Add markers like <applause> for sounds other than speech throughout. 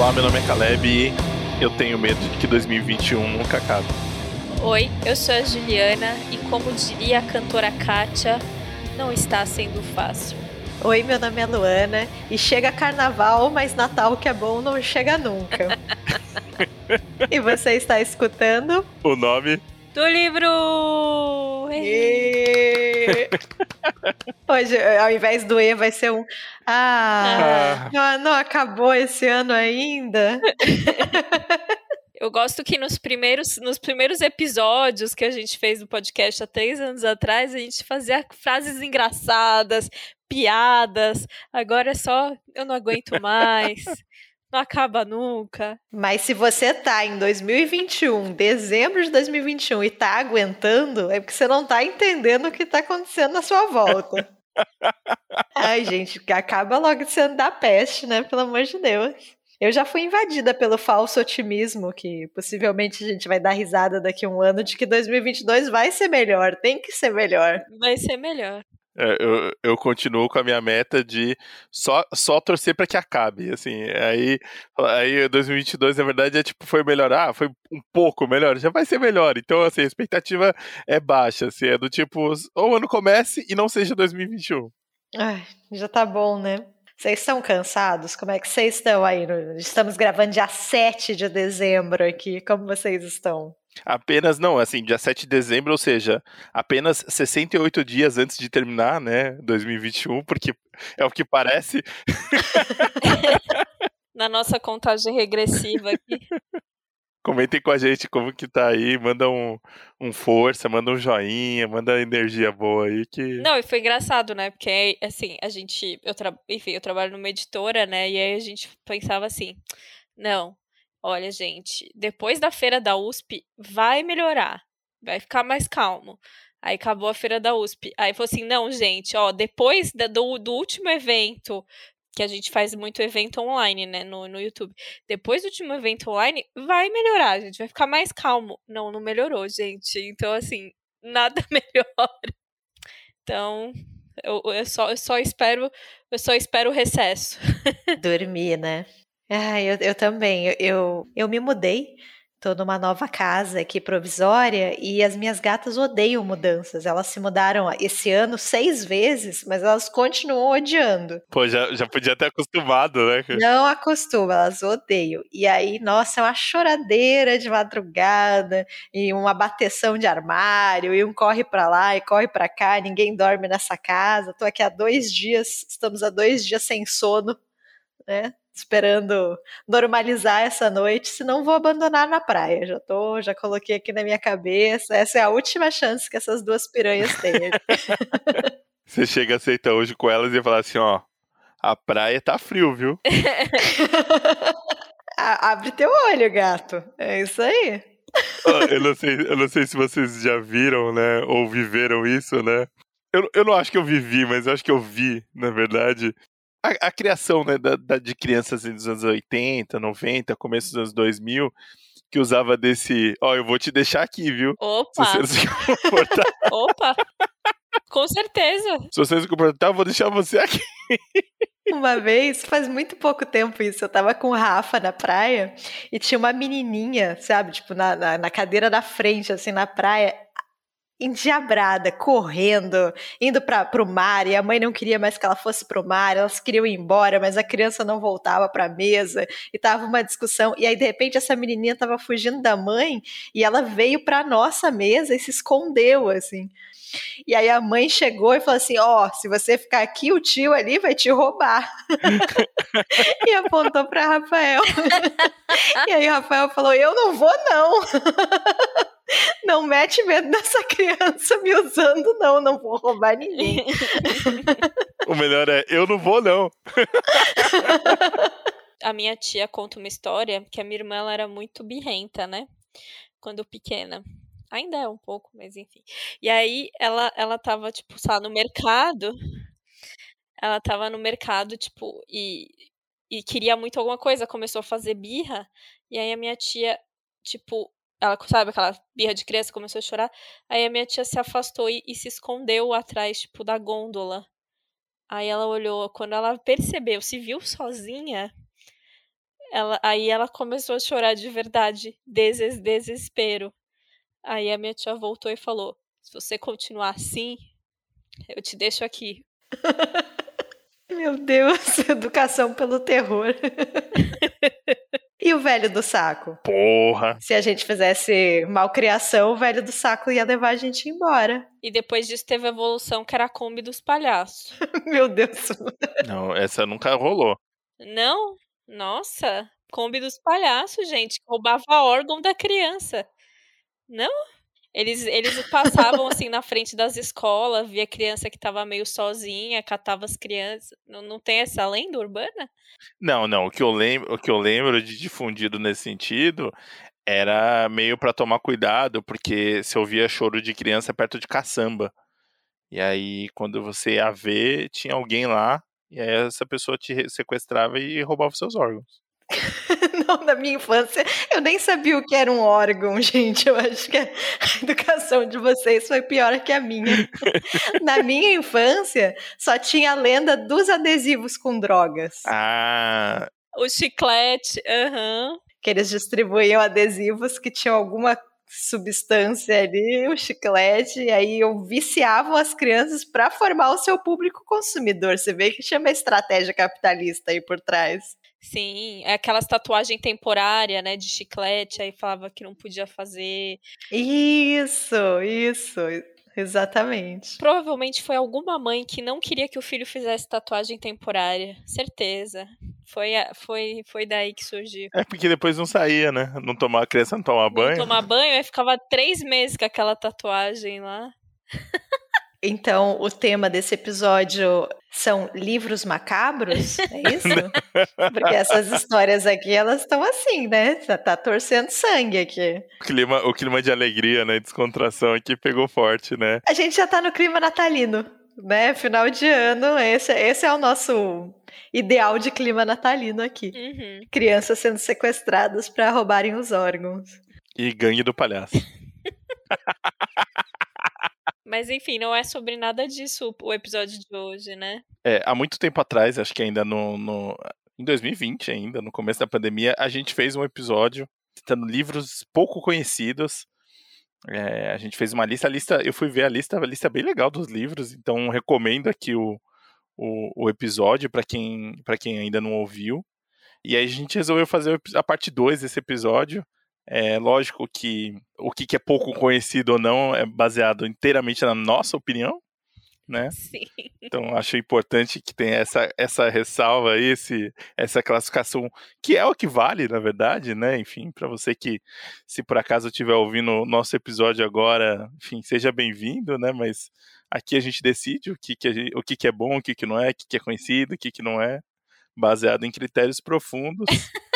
Olá, meu nome é Caleb e eu tenho medo de que 2021 nunca acabe. Oi, eu sou a Juliana e como diria a cantora Kátia, não está sendo fácil. Oi, meu nome é Luana e chega carnaval, mas Natal que é bom não chega nunca. <laughs> e você está escutando? O nome do livro! Hoje, ao invés do E, vai ser um. Ah, ah. Não, não acabou esse ano ainda? Eu gosto que nos primeiros, nos primeiros episódios que a gente fez do podcast há três anos atrás, a gente fazia frases engraçadas, piadas. Agora é só eu não aguento mais. Não acaba nunca. Mas se você tá em 2021, dezembro de 2021 e tá aguentando, é porque você não tá entendendo o que tá acontecendo na sua volta. <laughs> Ai, gente, acaba logo esse ano da peste, né? Pelo amor de Deus. Eu já fui invadida pelo falso otimismo que possivelmente a gente vai dar risada daqui a um ano de que 2022 vai ser melhor, tem que ser melhor. Vai ser melhor. É, eu, eu continuo com a minha meta de só, só torcer para que acabe, assim, aí, aí 2022 na verdade é tipo, foi melhorar, ah, foi um pouco melhor, já vai ser melhor, então assim, a expectativa é baixa, assim, é do tipo, ou o ano comece e não seja 2021. Ai, já tá bom, né? Vocês estão cansados? Como é que vocês estão aí? Estamos gravando dia 7 de dezembro aqui. Como vocês estão? Apenas, não, assim, dia 7 de dezembro, ou seja, apenas 68 dias antes de terminar, né, 2021, porque é o que parece. <laughs> Na nossa contagem regressiva aqui. Comentem com a gente como que tá aí, manda um, um força, manda um joinha, manda energia boa aí que... Não, e foi engraçado, né, porque assim, a gente, eu tra... enfim, eu trabalho numa editora, né, e aí a gente pensava assim, não, olha gente, depois da feira da USP vai melhorar, vai ficar mais calmo. Aí acabou a feira da USP. Aí falou assim: não, gente, ó, depois do, do último evento que a gente faz muito evento online, né, no, no YouTube. Depois do último evento online, vai melhorar, a gente vai ficar mais calmo. Não, não melhorou, gente. Então, assim, <laughs> nada <laughs> melhora. Então, eu, eu, só, eu só espero, eu só espero o recesso. <laughs> Dormir, né? Ah, eu, eu também. Eu, eu, eu me mudei Tô numa nova casa aqui provisória e as minhas gatas odeiam mudanças. Elas se mudaram esse ano seis vezes, mas elas continuam odiando. Pô, já, já podia ter acostumado, né? Não acostuma, elas odeiam. E aí, nossa, é uma choradeira de madrugada e uma bateção de armário e um corre para lá e corre para cá. Ninguém dorme nessa casa. Tô aqui há dois dias, estamos há dois dias sem sono, né? Esperando normalizar essa noite, senão vou abandonar na praia. Já tô, já coloquei aqui na minha cabeça. Essa é a última chance que essas duas piranhas têm. <laughs> Você chega a aceitar hoje com elas e fala assim, ó, a praia tá frio, viu? <laughs> Abre teu olho, gato. É isso aí. Eu não sei, eu não sei se vocês já viram, né, ou viveram isso, né? Eu, eu não acho que eu vivi, mas eu acho que eu vi, na verdade, a, a criação né, da, da, de crianças dos anos 80, 90, começo dos anos 2000, que usava desse, ó, oh, eu vou te deixar aqui, viu? Opa! Se você não se comportar. <laughs> Opa! Com certeza. Se você não se comportar, eu vou deixar você aqui. Uma vez, faz muito pouco tempo isso, eu tava com o Rafa na praia e tinha uma menininha, sabe, tipo, na, na, na cadeira da frente, assim, na praia endiabrada, correndo, indo para o mar, e a mãe não queria mais que ela fosse para o mar, elas queriam ir embora, mas a criança não voltava para a mesa, e tava uma discussão, e aí de repente essa menininha tava fugindo da mãe, e ela veio para nossa mesa e se escondeu, assim. E aí a mãe chegou e falou assim: Ó, oh, se você ficar aqui, o tio ali vai te roubar. <laughs> e apontou para Rafael. <laughs> e aí Rafael falou: Eu não vou, não. <laughs> Não mete medo nessa <laughs> criança me usando, não. Não vou roubar ninguém. o melhor é: Eu não vou, não. <laughs> a minha tia conta uma história que a minha irmã ela era muito birrenta, né? Quando pequena. Ainda é um pouco, mas enfim. E aí ela, ela tava, tipo, sabe, no mercado. Ela tava no mercado, tipo, e, e queria muito alguma coisa, começou a fazer birra. E aí a minha tia, tipo, ela, sabe, aquela birra de criança, começou a chorar. Aí a minha tia se afastou e, e se escondeu atrás, tipo, da gôndola. Aí ela olhou, quando ela percebeu, se viu sozinha, Ela, aí ela começou a chorar de verdade, deses, desespero. Aí a minha tia voltou e falou: se você continuar assim, eu te deixo aqui. <laughs> Meu Deus, <laughs> educação pelo terror. <laughs> e o velho do saco? Porra! Se a gente fizesse malcriação, o velho do saco ia levar a gente embora. E depois disso teve a evolução que era a Kombi dos palhaços. <laughs> Meu Deus. Não, essa nunca rolou. Não? Nossa, Kombi dos palhaços, gente. Roubava órgão da criança. Não? Eles, eles passavam assim na frente das escolas, via criança que tava meio sozinha, catava as crianças. Não, não tem essa lenda urbana? Não, não. O que eu lembro, o que eu lembro de difundido nesse sentido era meio para tomar cuidado, porque se ouvia choro de criança perto de caçamba. E aí, quando você ia ver, tinha alguém lá, e aí essa pessoa te sequestrava e roubava seus órgãos. <laughs> <laughs> Não, na minha infância, eu nem sabia o que era um órgão, <laughs> gente. Eu acho que a educação de vocês foi pior que a minha. <laughs> na minha infância, só tinha a lenda dos adesivos com drogas. Ah. O chiclete, aham. Uhum. Que eles distribuíam adesivos que tinham alguma substância ali, o chiclete, e aí eu viciavam as crianças para formar o seu público consumidor. Você vê que chama estratégia capitalista aí por trás. Sim, é aquelas tatuagem temporária, né, de chiclete, aí falava que não podia fazer. Isso, isso. Exatamente. Provavelmente foi alguma mãe que não queria que o filho fizesse tatuagem temporária. Certeza. Foi, foi, foi daí que surgiu. É porque depois não saía, né? Não tomar, a criança não tomar banho. Não tomar banho, aí ficava três meses com aquela tatuagem lá. Então, o tema desse episódio são livros macabros, é <laughs> isso? Porque essas histórias aqui, elas estão assim, né? Tá, tá torcendo sangue aqui. O clima, o clima de alegria, né? Descontração aqui pegou forte, né? A gente já tá no clima natalino, né? Final de ano, esse, esse é o nosso ideal de clima natalino aqui. Uhum. Crianças sendo sequestradas para roubarem os órgãos. E gangue do palhaço. <laughs> Mas enfim, não é sobre nada disso o episódio de hoje, né? É, há muito tempo atrás, acho que ainda no, no em 2020 ainda, no começo da pandemia, a gente fez um episódio citando livros pouco conhecidos. É, a gente fez uma lista, a lista, eu fui ver a lista, a lista é bem legal dos livros, então recomendo aqui o, o, o episódio para quem, quem ainda não ouviu. E aí a gente resolveu fazer a parte 2 desse episódio, é lógico que o que é pouco conhecido ou não é baseado inteiramente na nossa opinião, né? <laughs> Sim. Então acho importante que tenha essa, essa ressalva aí, esse, essa classificação, que é o que vale, na verdade, né? Enfim, para você que, se por acaso estiver ouvindo o nosso episódio agora, enfim, seja bem-vindo, né? Mas aqui a gente decide o que, que, gente, o que, que é bom, o que, que não é, o que, que é conhecido, o que, que não é, baseado em critérios profundos. <laughs>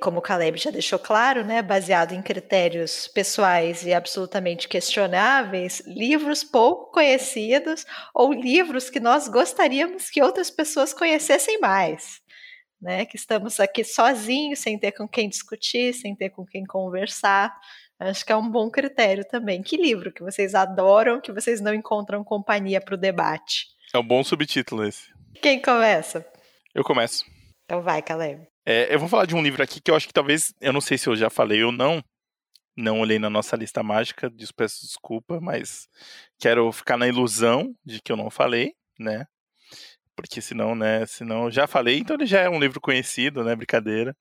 como o Caleb já deixou claro, né, baseado em critérios pessoais e absolutamente questionáveis, livros pouco conhecidos ou livros que nós gostaríamos que outras pessoas conhecessem mais. Né, que estamos aqui sozinhos, sem ter com quem discutir, sem ter com quem conversar. Acho que é um bom critério também. Que livro que vocês adoram, que vocês não encontram companhia para o debate? É um bom subtítulo esse. Quem começa? Eu começo. Então vai, Caleb. É, eu vou falar de um livro aqui que eu acho que talvez, eu não sei se eu já falei ou não, não olhei na nossa lista mágica, peço desculpa, mas quero ficar na ilusão de que eu não falei, né? Porque senão, né, senão eu já falei, então ele já é um livro conhecido, né, brincadeira,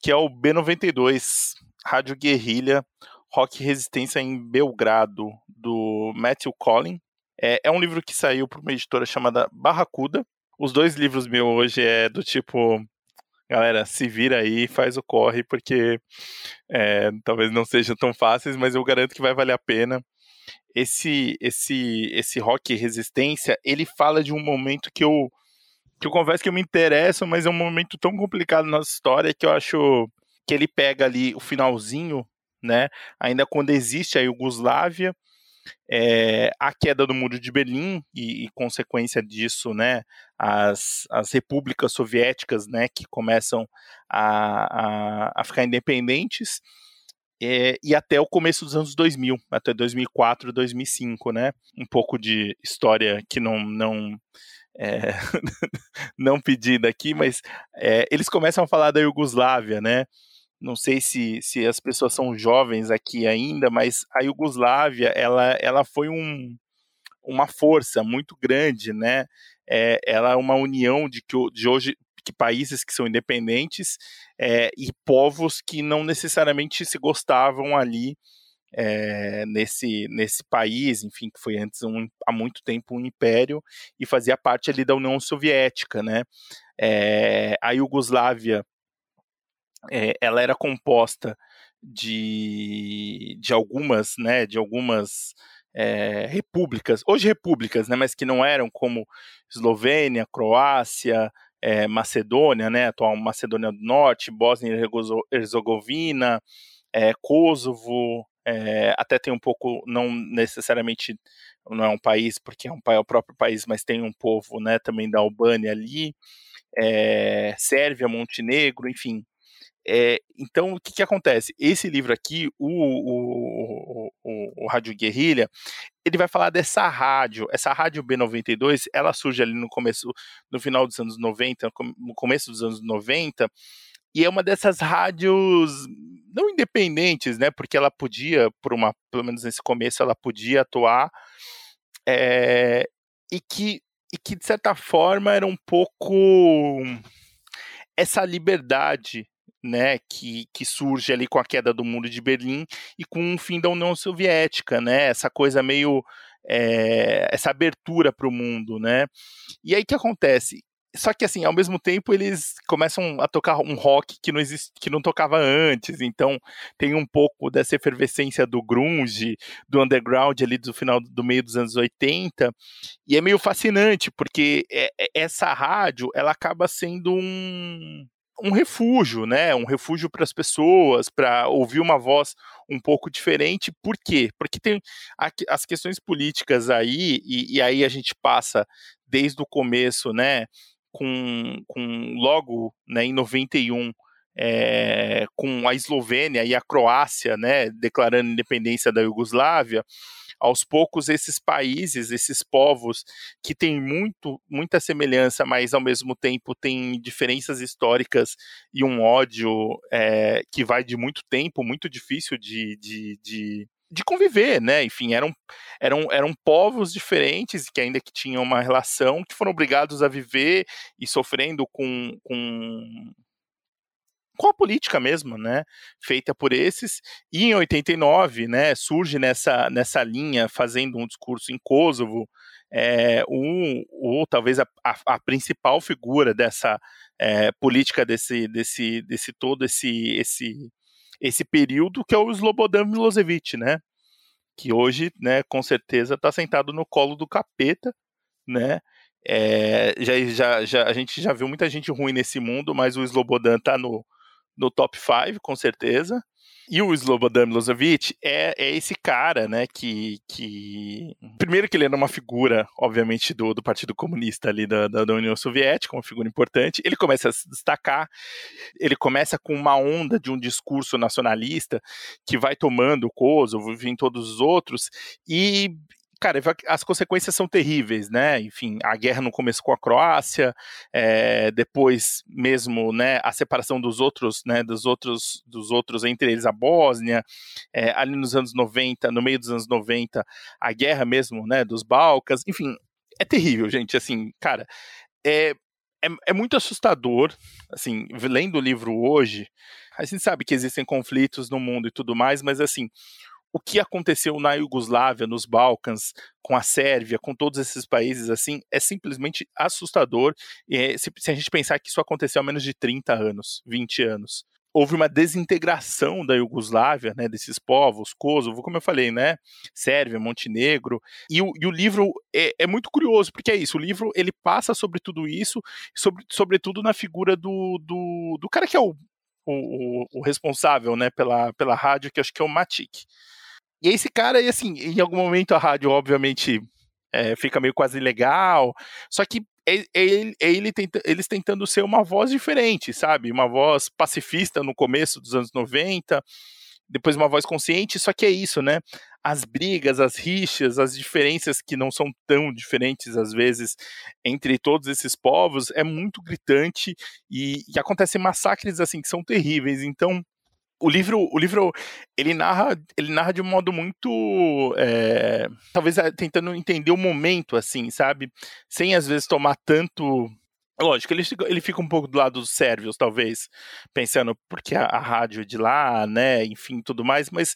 que é o B92, Rádio Guerrilha, Rock Resistência em Belgrado, do Matthew Collin. É, é um livro que saiu por uma editora chamada Barracuda. Os dois livros meus hoje é do tipo galera, se vira aí, faz o corre, porque é, talvez não sejam tão fáceis, mas eu garanto que vai valer a pena. Esse, esse, esse rock resistência, ele fala de um momento que eu, que eu confesso que eu me interesso, mas é um momento tão complicado na nossa história que eu acho que ele pega ali o finalzinho, né? Ainda quando existe a Iugoslávia, é, a queda do muro de Berlim e, e, consequência disso, né, as, as repúblicas soviéticas, né, que começam a, a, a ficar independentes é, e até o começo dos anos 2000, até 2004, 2005, né, um pouco de história que não, não é, <laughs> não pedida aqui, mas é, eles começam a falar da Iugoslávia, né? Não sei se, se as pessoas são jovens aqui ainda, mas a Iugoslávia ela, ela foi um, uma força muito grande, né? É, ela é uma união de que de hoje que países que são independentes é, e povos que não necessariamente se gostavam ali é, nesse, nesse país, enfim, que foi antes um, há muito tempo um império e fazia parte ali da União Soviética, né? É, a Iugoslávia, é, ela era composta de, de algumas, né, de algumas é, repúblicas, hoje repúblicas, né, mas que não eram como Eslovênia, Croácia, é, Macedônia, né, atual Macedônia do Norte, Bósnia e Herzegovina, é, Kosovo, é, até tem um pouco, não necessariamente não é um país, porque é um é o próprio país, mas tem um povo, né, também da Albânia ali, é, Sérvia, Montenegro, enfim. É, então, o que, que acontece? Esse livro aqui, o, o, o, o Rádio Guerrilha, ele vai falar dessa rádio. Essa rádio B92, ela surge ali no começo, no final dos anos 90, no começo dos anos 90, e é uma dessas rádios não independentes, né? Porque ela podia, por uma, pelo menos nesse começo, ela podia atuar é, e que e que de certa forma era um pouco essa liberdade né, que, que surge ali com a queda do muro de Berlim e com o fim da União Soviética, né, essa coisa meio é, essa abertura para o mundo, né? E aí que acontece? Só que assim, ao mesmo tempo eles começam a tocar um rock que não existe, que não tocava antes, então tem um pouco dessa efervescência do grunge, do underground ali do final do meio dos anos 80, e é meio fascinante porque é, essa rádio, ela acaba sendo um um refúgio, né? Um refúgio para as pessoas, para ouvir uma voz um pouco diferente. Por quê? Porque tem as questões políticas aí, e, e aí a gente passa desde o começo, né? com, com logo né, em 91 é, eh, com a Eslovênia e a Croácia né, declarando independência da Iugoslávia, aos poucos esses países, esses povos que têm muito, muita semelhança, mas ao mesmo tempo têm diferenças históricas e um ódio é, que vai de muito tempo, muito difícil de, de, de de conviver, né? Enfim, eram, eram, eram povos diferentes que ainda que tinham uma relação, que foram obrigados a viver e sofrendo com, com, com a política mesmo, né? Feita por esses. E em 89, né, surge nessa, nessa linha, fazendo um discurso em Kosovo, é, um, ou talvez a, a, a, principal figura dessa é, política desse, desse, desse todo esse, esse esse período que é o Slobodan Milosevic, né? Que hoje, né, com certeza está sentado no colo do capeta, né? É, já, já, já, a gente já viu muita gente ruim nesse mundo, mas o Slobodan está no, no top 5, com certeza. E o Slobodan Milosevic é, é esse cara, né, que, que... Primeiro que ele era uma figura, obviamente, do, do Partido Comunista ali da, da, União Soviética, uma figura importante. Ele começa a se destacar, ele começa com uma onda de um discurso nacionalista que vai tomando o Kosovo, em todos os outros, e cara, as consequências são terríveis, né? Enfim, a guerra no começo com a Croácia, é, depois mesmo, né, a separação dos outros, né, dos outros, dos outros entre eles a Bósnia, é, ali nos anos 90, no meio dos anos 90, a guerra mesmo, né, dos Balcãs, enfim, é terrível, gente, assim, cara, é, é, é muito assustador, assim, lendo o livro hoje, a gente sabe que existem conflitos no mundo e tudo mais, mas assim, o que aconteceu na Iugoslávia, nos Balcãs, com a Sérvia, com todos esses países assim, é simplesmente assustador. É, se, se, a gente pensar que isso aconteceu há menos de 30 anos, 20 anos. Houve uma desintegração da Iugoslávia, né, desses povos, Kosovo, como eu falei, né, Sérvia, Montenegro, e o, e o livro é, é, muito curioso, porque é isso, o livro ele passa sobre tudo isso, sobre, sobretudo na figura do, do, do cara que é o, o, o, responsável, né, pela, pela rádio, que acho que é o Matic. E esse cara, e assim, em algum momento a rádio, obviamente, é, fica meio quase legal. Só que ele, ele tenta, eles tentando ser uma voz diferente, sabe? Uma voz pacifista no começo dos anos 90, depois uma voz consciente, só que é isso, né? as brigas, as rixas, as diferenças que não são tão diferentes às vezes entre todos esses povos é muito gritante e, e acontecem massacres assim que são terríveis. Então o livro, o livro ele narra, ele narra de um modo muito, é, talvez eh, tentando entender o momento, assim, sabe, sem às vezes tomar tanto Lógico, ele, ele fica um pouco do lado dos sérvios, talvez, pensando porque a, a, rádio é de lá, né, enfim, tudo mais, mas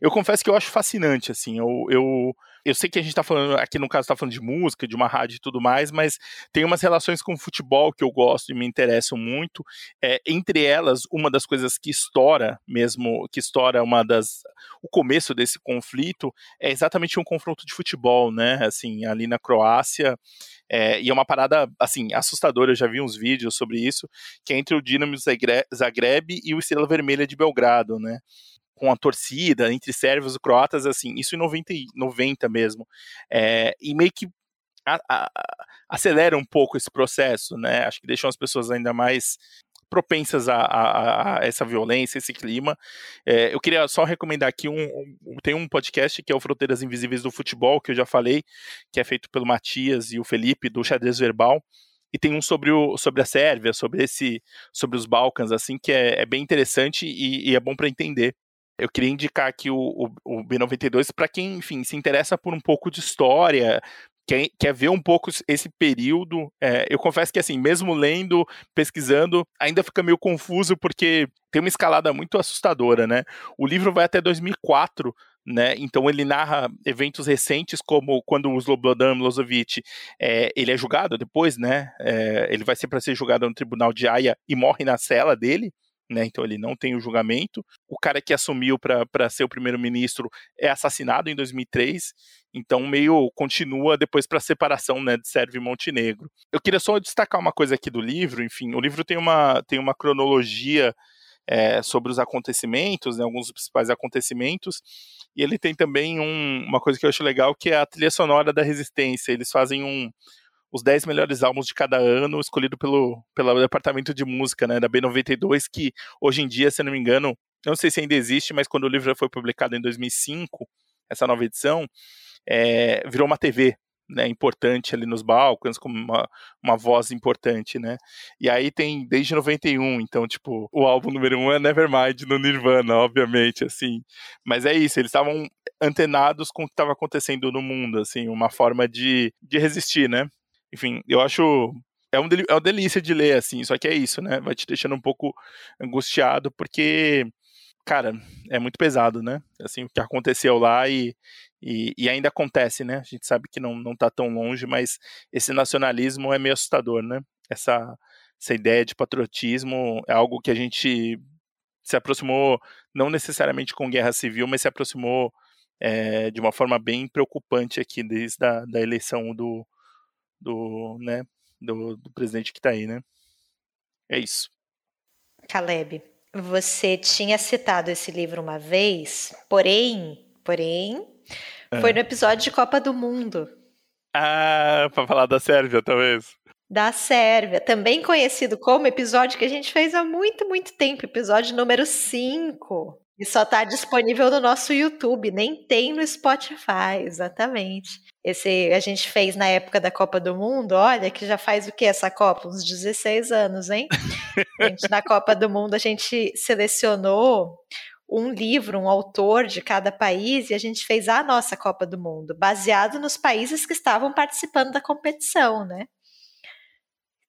eu confesso que eu acho fascinante, assim, eu, eu, eu sei que a gente está falando, aqui no caso está falando de música, de uma rádio e tudo mais, mas tem umas relações com o futebol que eu gosto e me interessam muito. É, entre elas, uma das coisas que estoura mesmo, que estoura uma das. O começo desse conflito é exatamente um confronto de futebol, né? Assim, ali na Croácia. É, e é uma parada, assim, assustadora. Eu já vi uns vídeos sobre isso, que é entre o Dinamo Zagreb e o Estrela Vermelha de Belgrado, né? Com a torcida, entre sérvios e croatas, assim, isso em 90, 90 mesmo. É, e meio que a, a, acelera um pouco esse processo, né? Acho que deixam as pessoas ainda mais propensas a, a, a essa violência, esse clima. É, eu queria só recomendar aqui um, um, tem um podcast que é o Fronteiras Invisíveis do Futebol, que eu já falei, que é feito pelo Matias e o Felipe do Xadrez Verbal. E tem um sobre, o, sobre a Sérvia, sobre esse, sobre os Balcãs, assim, que é, é bem interessante e, e é bom para entender eu queria indicar aqui o, o, o B92 para quem, enfim, se interessa por um pouco de história, quer, quer ver um pouco esse período. É, eu confesso que, assim, mesmo lendo, pesquisando, ainda fica meio confuso porque tem uma escalada muito assustadora, né? O livro vai até 2004. Né? Então ele narra eventos recentes como quando o Slobodan Milosevic é, ele é julgado depois, né? É, ele vai ser para ser julgado no tribunal de Haia e morre na cela dele, né? Então ele não tem o julgamento. O cara que assumiu para ser o primeiro-ministro é assassinado em 2003. Então meio continua depois para a separação, né, de Sérvia e Montenegro. Eu queria só destacar uma coisa aqui do livro. Enfim, o livro tem uma tem uma cronologia é, sobre os acontecimentos, né, alguns dos principais acontecimentos. E ele tem também um, uma coisa que eu acho legal, que é a trilha sonora da Resistência. Eles fazem um, os 10 melhores álbuns de cada ano, escolhido pelo, pelo departamento de música, né, da B92, que hoje em dia, se não me engano, não sei se ainda existe, mas quando o livro foi publicado em 2005, essa nova edição, é, virou uma TV, né, importante ali nos balcões, como uma, uma voz importante, né? E aí tem desde 91, então, tipo, o álbum número um é Nevermind no Nirvana, obviamente, assim. Mas é isso, eles estavam antenados com o que estava acontecendo no mundo, assim, uma forma de, de resistir, né? Enfim, eu acho. É, um, é uma delícia de ler, assim, só que é isso, né? Vai te deixando um pouco angustiado, porque, cara, é muito pesado, né? Assim, o que aconteceu lá e, e, e, ainda acontece, né? A gente sabe que não, não tá tão longe, mas esse nacionalismo é meio assustador, né? Essa, essa ideia de patriotismo é algo que a gente se aproximou, não necessariamente com guerra civil, mas se aproximou é, de uma forma bem preocupante aqui desde a da eleição do, do, né, do, do presidente que está aí, né? É isso. Caleb, você tinha citado esse livro uma vez, porém, porém, é. foi no episódio de Copa do Mundo. Ah, para falar da Sérvia, talvez. Da Sérvia, também conhecido como episódio que a gente fez há muito, muito tempo, episódio número 5. E só está disponível no nosso YouTube, nem tem no Spotify, exatamente. Esse a gente fez na época da Copa do Mundo, olha que já faz o que essa Copa? Uns 16 anos, hein? gente, na Copa do Mundo a gente selecionou um livro, um autor de cada país e a gente fez a nossa Copa do Mundo, baseado nos países que estavam participando da competição, né?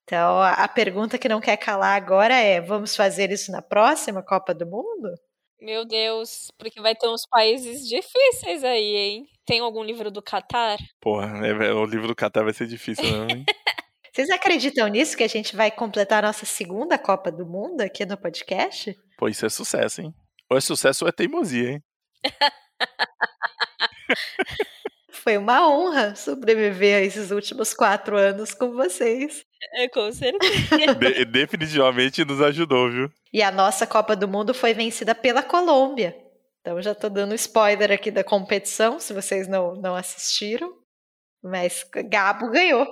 Então, a pergunta que não quer calar agora é: vamos fazer isso na próxima Copa do Mundo? Meu Deus, porque vai ter uns países difíceis aí, hein? Tem algum livro do Catar? Porra, é, o livro do Catar vai ser difícil, não, hein? <laughs> Vocês acreditam nisso que a gente vai completar a nossa segunda Copa do Mundo aqui no podcast? Pô, isso é sucesso, hein? Ou é sucesso ou é teimosia, hein? <laughs> Foi uma honra sobreviver a esses últimos quatro anos com vocês. É, com certeza. <laughs> De definitivamente nos ajudou, viu? E a nossa Copa do Mundo foi vencida pela Colômbia. Então já tô dando spoiler aqui da competição, se vocês não, não assistiram. Mas Gabo ganhou.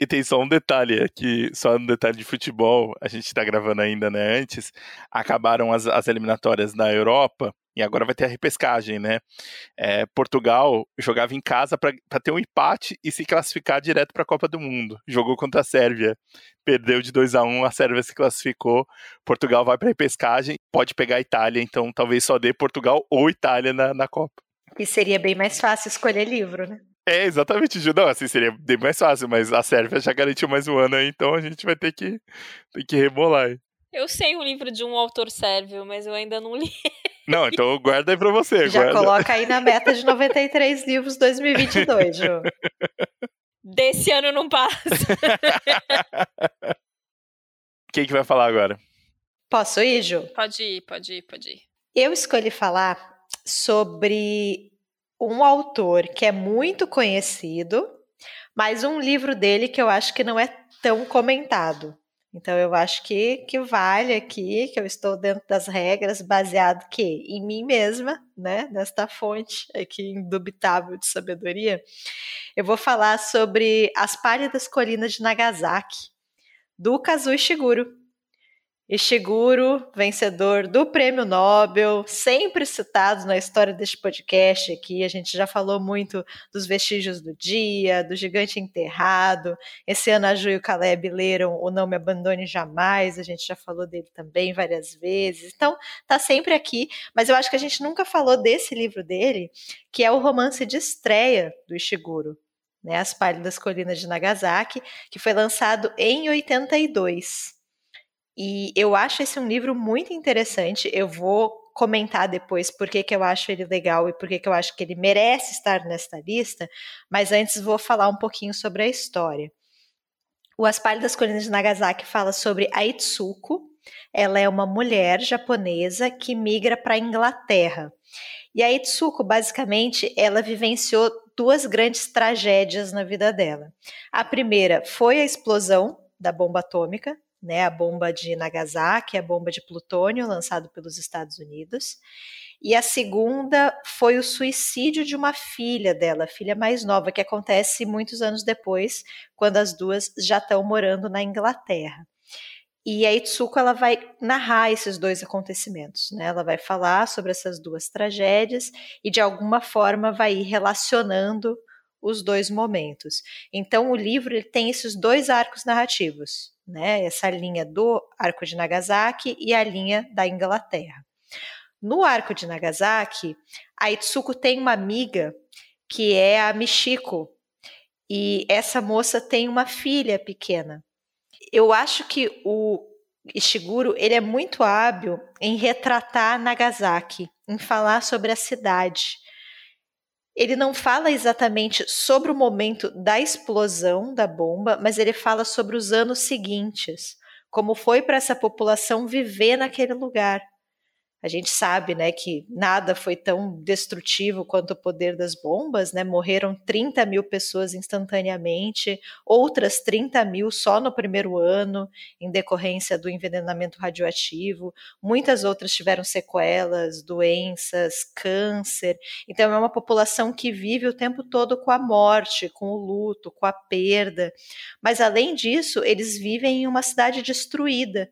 E tem só um detalhe aqui, só um detalhe de futebol, a gente tá gravando ainda, né, antes, acabaram as, as eliminatórias na Europa, e agora vai ter a repescagem, né? É, Portugal jogava em casa para ter um empate e se classificar direto para a Copa do Mundo. Jogou contra a Sérvia, perdeu de 2 a 1 a Sérvia se classificou. Portugal vai para a repescagem, pode pegar a Itália, então talvez só dê Portugal ou Itália na, na Copa. E seria bem mais fácil escolher livro, né? É, exatamente. Não, assim seria bem mais fácil, mas a Sérvia já garantiu mais um ano aí, então a gente vai ter que, ter que rebolar. Eu sei um livro de um autor sérvio, mas eu ainda não li. <laughs> Não, então guarda aí pra você. Já guarda. coloca aí na meta de 93 livros 2022, Ju. <laughs> Desse ano não passa. <laughs> Quem que vai falar agora? Posso ir, Ju? Pode ir, pode ir, pode ir. Eu escolhi falar sobre um autor que é muito conhecido, mas um livro dele que eu acho que não é tão comentado. Então eu acho que, que vale aqui, que eu estou dentro das regras, baseado que em mim mesma, né, nesta fonte aqui indubitável de sabedoria, eu vou falar sobre as pálidas colinas de Nagasaki, do Kazuo Ishiguro. Ishiguro, vencedor do Prêmio Nobel, sempre citado na história deste podcast aqui. A gente já falou muito dos vestígios do dia, do gigante enterrado. Esse ano a Ju e o Caleb leram O Não Me Abandone Jamais, a gente já falou dele também várias vezes. Então, tá sempre aqui, mas eu acho que a gente nunca falou desse livro dele, que é o romance de estreia do Ishiguro. Né, As Pálidas Colinas de Nagasaki, que foi lançado em 82. E eu acho esse um livro muito interessante. Eu vou comentar depois por que, que eu acho ele legal e por que, que eu acho que ele merece estar nesta lista, mas antes vou falar um pouquinho sobre a história. O As Pálidas Colinas de Nagasaki fala sobre a Itsuko. Ela é uma mulher japonesa que migra para a Inglaterra. E a Itsuko, basicamente, ela vivenciou duas grandes tragédias na vida dela. A primeira foi a explosão da bomba atômica, né, a bomba de Nagasaki, a bomba de plutônio lançado pelos Estados Unidos. E a segunda foi o suicídio de uma filha dela, filha mais nova, que acontece muitos anos depois, quando as duas já estão morando na Inglaterra. E a Itsuko ela vai narrar esses dois acontecimentos, né? Ela vai falar sobre essas duas tragédias e de alguma forma vai ir relacionando os dois momentos. Então o livro ele tem esses dois arcos narrativos, né? Essa linha do arco de Nagasaki e a linha da Inglaterra. No arco de Nagasaki, a Itsuko tem uma amiga que é a Michiko, e essa moça tem uma filha pequena. Eu acho que o Ishiguro ele é muito hábil em retratar Nagasaki, em falar sobre a cidade ele não fala exatamente sobre o momento da explosão da bomba, mas ele fala sobre os anos seguintes, como foi para essa população viver naquele lugar. A gente sabe, né, que nada foi tão destrutivo quanto o poder das bombas, né? Morreram 30 mil pessoas instantaneamente, outras 30 mil só no primeiro ano, em decorrência do envenenamento radioativo. Muitas outras tiveram sequelas, doenças, câncer. Então é uma população que vive o tempo todo com a morte, com o luto, com a perda. Mas além disso, eles vivem em uma cidade destruída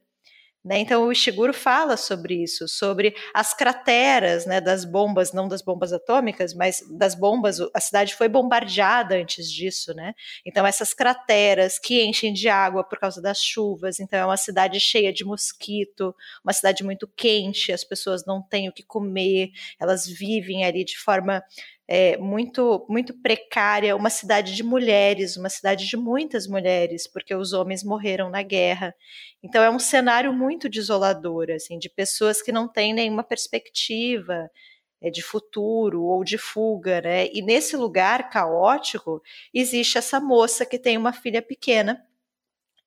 né? Então o Ishiguro fala sobre isso, sobre as crateras né, das bombas, não das bombas atômicas, mas das bombas. A cidade foi bombardeada antes disso, né? Então essas crateras que enchem de água por causa das chuvas. Então é uma cidade cheia de mosquito, uma cidade muito quente. As pessoas não têm o que comer, elas vivem ali de forma é, muito, muito precária, uma cidade de mulheres, uma cidade de muitas mulheres, porque os homens morreram na guerra. Então é um cenário muito desolador, assim, de pessoas que não têm nenhuma perspectiva é, de futuro ou de fuga, né? E nesse lugar caótico existe essa moça que tem uma filha pequena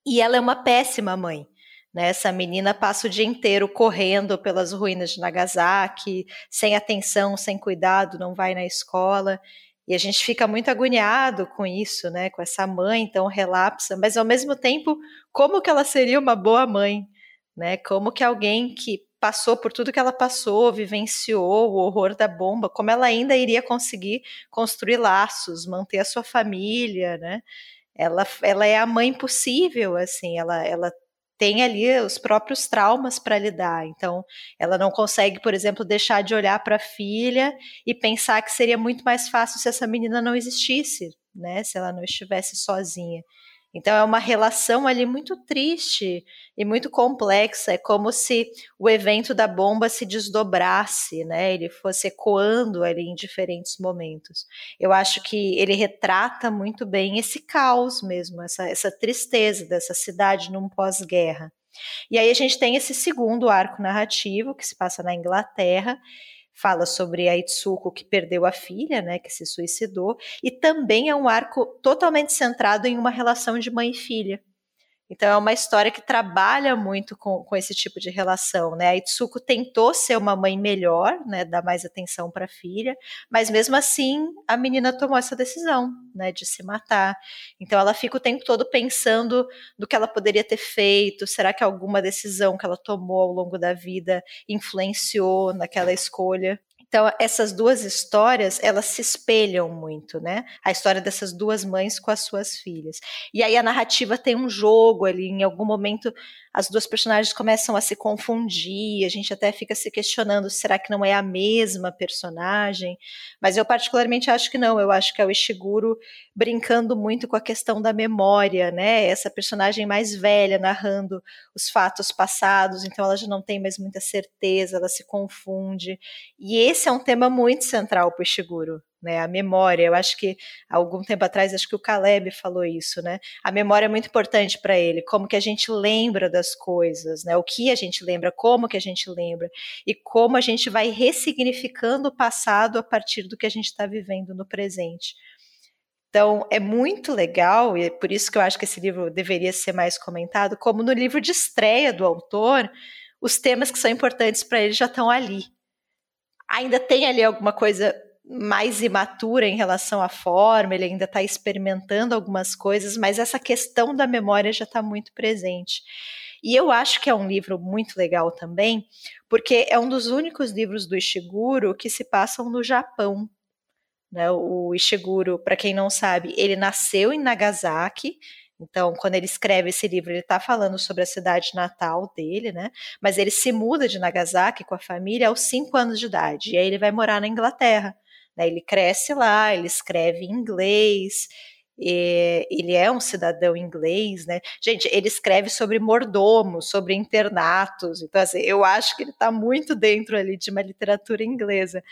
e ela é uma péssima mãe. Né? Essa menina passa o dia inteiro correndo pelas ruínas de Nagasaki, sem atenção, sem cuidado, não vai na escola. E a gente fica muito agoniado com isso, né? Com essa mãe tão relapsa, mas ao mesmo tempo, como que ela seria uma boa mãe, né? Como que alguém que passou por tudo que ela passou, vivenciou o horror da bomba, como ela ainda iria conseguir construir laços, manter a sua família, né? ela, ela é a mãe possível, assim, ela, ela tem ali os próprios traumas para lidar. Então, ela não consegue, por exemplo, deixar de olhar para a filha e pensar que seria muito mais fácil se essa menina não existisse, né? Se ela não estivesse sozinha. Então é uma relação ali muito triste e muito complexa. É como se o evento da bomba se desdobrasse, né? Ele fosse ecoando ali em diferentes momentos. Eu acho que ele retrata muito bem esse caos mesmo, essa, essa tristeza dessa cidade num pós-guerra. E aí a gente tem esse segundo arco narrativo que se passa na Inglaterra fala sobre a Itsuko que perdeu a filha, né, que se suicidou, e também é um arco totalmente centrado em uma relação de mãe e filha. Então é uma história que trabalha muito com, com esse tipo de relação, né? A Itsuko tentou ser uma mãe melhor, né? Dar mais atenção para a filha, mas mesmo assim a menina tomou essa decisão, né? De se matar. Então ela fica o tempo todo pensando do que ela poderia ter feito. Será que alguma decisão que ela tomou ao longo da vida influenciou naquela escolha? Então, essas duas histórias, elas se espelham muito, né? A história dessas duas mães com as suas filhas. E aí a narrativa tem um jogo ali, em algum momento as duas personagens começam a se confundir, a gente até fica se questionando, será que não é a mesma personagem? Mas eu particularmente acho que não, eu acho que é o Ishiguro brincando muito com a questão da memória, né? Essa personagem mais velha narrando os fatos passados, então ela já não tem mais muita certeza, ela se confunde. E esse é um tema muito central para o Ishiguro, né? A memória. Eu acho que algum tempo atrás acho que o Caleb falou isso, né? A memória é muito importante para ele, como que a gente lembra das coisas, né? O que a gente lembra, como que a gente lembra e como a gente vai ressignificando o passado a partir do que a gente está vivendo no presente. Então, é muito legal, e é por isso que eu acho que esse livro deveria ser mais comentado, como no livro de estreia do autor, os temas que são importantes para ele já estão ali. Ainda tem ali alguma coisa mais imatura em relação à forma, ele ainda está experimentando algumas coisas, mas essa questão da memória já está muito presente. E eu acho que é um livro muito legal também, porque é um dos únicos livros do Ishiguro que se passam no Japão. Né? O Ishiguro, para quem não sabe, ele nasceu em Nagasaki, então, quando ele escreve esse livro, ele está falando sobre a cidade natal dele, né? Mas ele se muda de Nagasaki com a família aos cinco anos de idade. E aí ele vai morar na Inglaterra. Né? Ele cresce lá, ele escreve em inglês, ele é um cidadão inglês, né? Gente, ele escreve sobre mordomos, sobre internatos, então assim, eu acho que ele está muito dentro ali de uma literatura inglesa.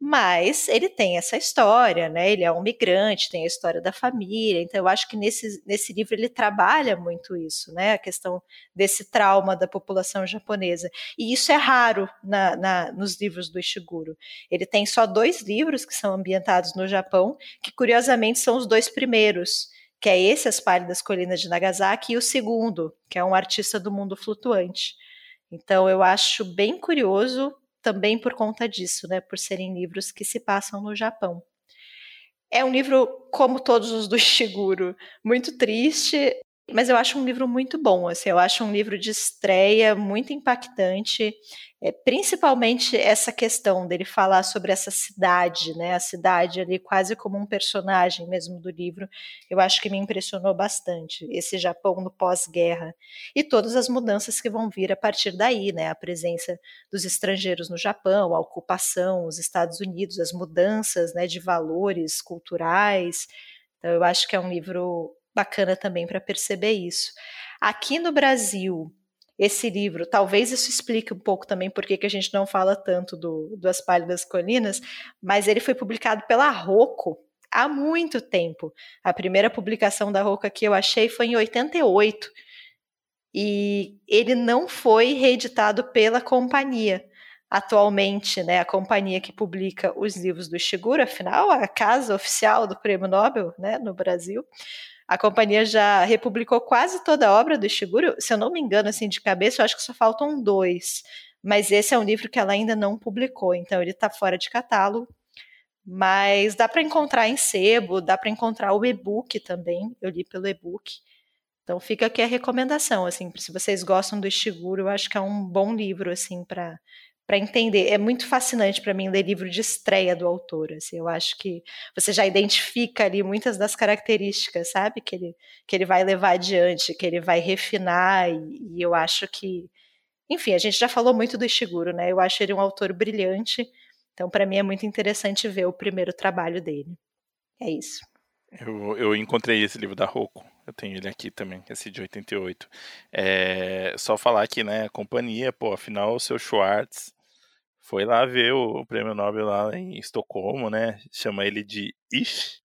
Mas ele tem essa história, né? Ele é um migrante, tem a história da família. Então, eu acho que nesse, nesse livro ele trabalha muito isso, né? A questão desse trauma da população japonesa. E isso é raro na, na, nos livros do Ishiguro. Ele tem só dois livros que são ambientados no Japão, que curiosamente são os dois primeiros, que é esse As Pálidas Colinas de Nagasaki, e o segundo, que é um artista do mundo flutuante. Então, eu acho bem curioso também por conta disso, né, por serem livros que se passam no Japão. É um livro, como todos os do Ishiguro, muito triste, mas eu acho um livro muito bom. Assim, eu acho um livro de estreia muito impactante. É, principalmente essa questão dele falar sobre essa cidade, né? A cidade ali quase como um personagem mesmo do livro. Eu acho que me impressionou bastante esse Japão no pós-guerra e todas as mudanças que vão vir a partir daí, né? A presença dos estrangeiros no Japão, a ocupação, os Estados Unidos, as mudanças, né, de valores culturais. Então eu acho que é um livro bacana também para perceber isso. Aqui no Brasil, esse livro. Talvez isso explique um pouco também por que a gente não fala tanto do, do As Pálidas Colinas, mas ele foi publicado pela Rocco há muito tempo. A primeira publicação da Rocco que eu achei foi em 88. E ele não foi reeditado pela companhia. Atualmente, né, a companhia que publica os livros do Ishiguro, afinal, a casa oficial do Prêmio Nobel né, no Brasil, a companhia já republicou quase toda a obra do Ishiguro. Se eu não me engano, assim, de cabeça, eu acho que só faltam dois. Mas esse é um livro que ela ainda não publicou, então ele está fora de catálogo. Mas dá para encontrar em sebo, dá para encontrar o e-book também. Eu li pelo e-book. Então fica aqui a recomendação, assim, se vocês gostam do Ishiguro, eu acho que é um bom livro assim para para entender. É muito fascinante para mim ler livro de estreia do autor. Assim, eu acho que você já identifica ali muitas das características, sabe, que ele, que ele vai levar adiante, que ele vai refinar, e, e eu acho que. Enfim, a gente já falou muito do Ishiguro, né? Eu acho ele um autor brilhante, então para mim é muito interessante ver o primeiro trabalho dele. É isso. Eu, eu encontrei esse livro da Rocco. Eu tenho ele aqui também, esse de 88. É, só falar que, né, a companhia, pô, afinal o seu Schwartz foi lá ver o prêmio Nobel lá em Estocolmo, né? Chama ele de Ish,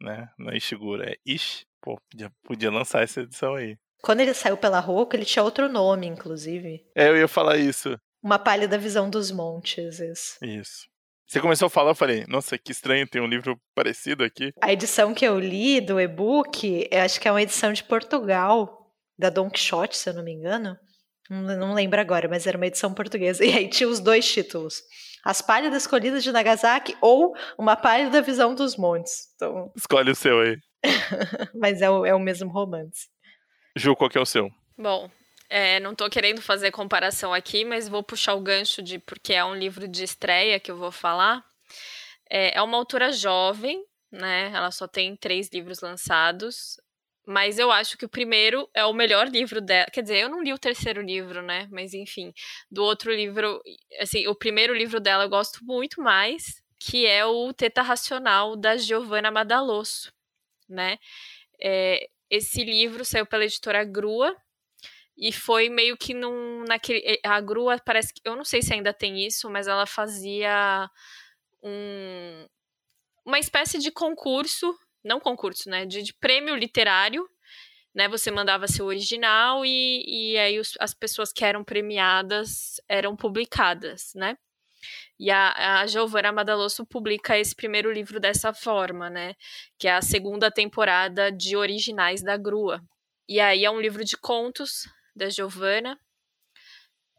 né? Não é Ishiguro, é Ish. Pô, podia, podia lançar essa edição aí. Quando ele saiu pela Rocco, ele tinha outro nome, inclusive. É, eu ia falar isso. Uma pálida visão dos montes, isso. Isso. Você começou a falar, eu falei, nossa, que estranho, tem um livro parecido aqui. A edição que eu li do e-book, eu acho que é uma edição de Portugal, da Don Quixote, se eu não me engano. Não, lembro agora, mas era uma edição portuguesa. <laughs> E aí tinha os dois títulos. As Pálidas Colhidas de Nagasaki ou Uma Pálida Visão dos Montes. Então... <laughs> Escolhe o seu aí. mas é o, é o mesmo romance. Ju, qual que é o seu? Bom, é, não tô querendo fazer comparação aqui, mas vou puxar o gancho de porque é um livro de estreia que eu vou falar. É, é uma autora jovem, né? Ela só tem três livros lançados. Mas eu acho que o primeiro é o melhor livro dela. Quer dizer, eu não li o terceiro livro, né? Mas enfim, do outro livro, assim, o primeiro livro dela eu gosto muito mais, que é o Teta Racional da Giovanna Madalosso, né? É, esse livro saiu pela editora Grua e foi meio que num naquele a Grua parece que eu não sei se ainda tem isso, mas ela fazia um uma espécie de concurso não concurso, né, de, de prêmio literário, né, você mandava seu original e, e aí os, as pessoas que eram premiadas eram publicadas, né, e a, a Giovanna Madalosso publica esse primeiro livro dessa forma, né, que é a segunda temporada de originais da Grua. E aí é um livro de contos da Giovanna,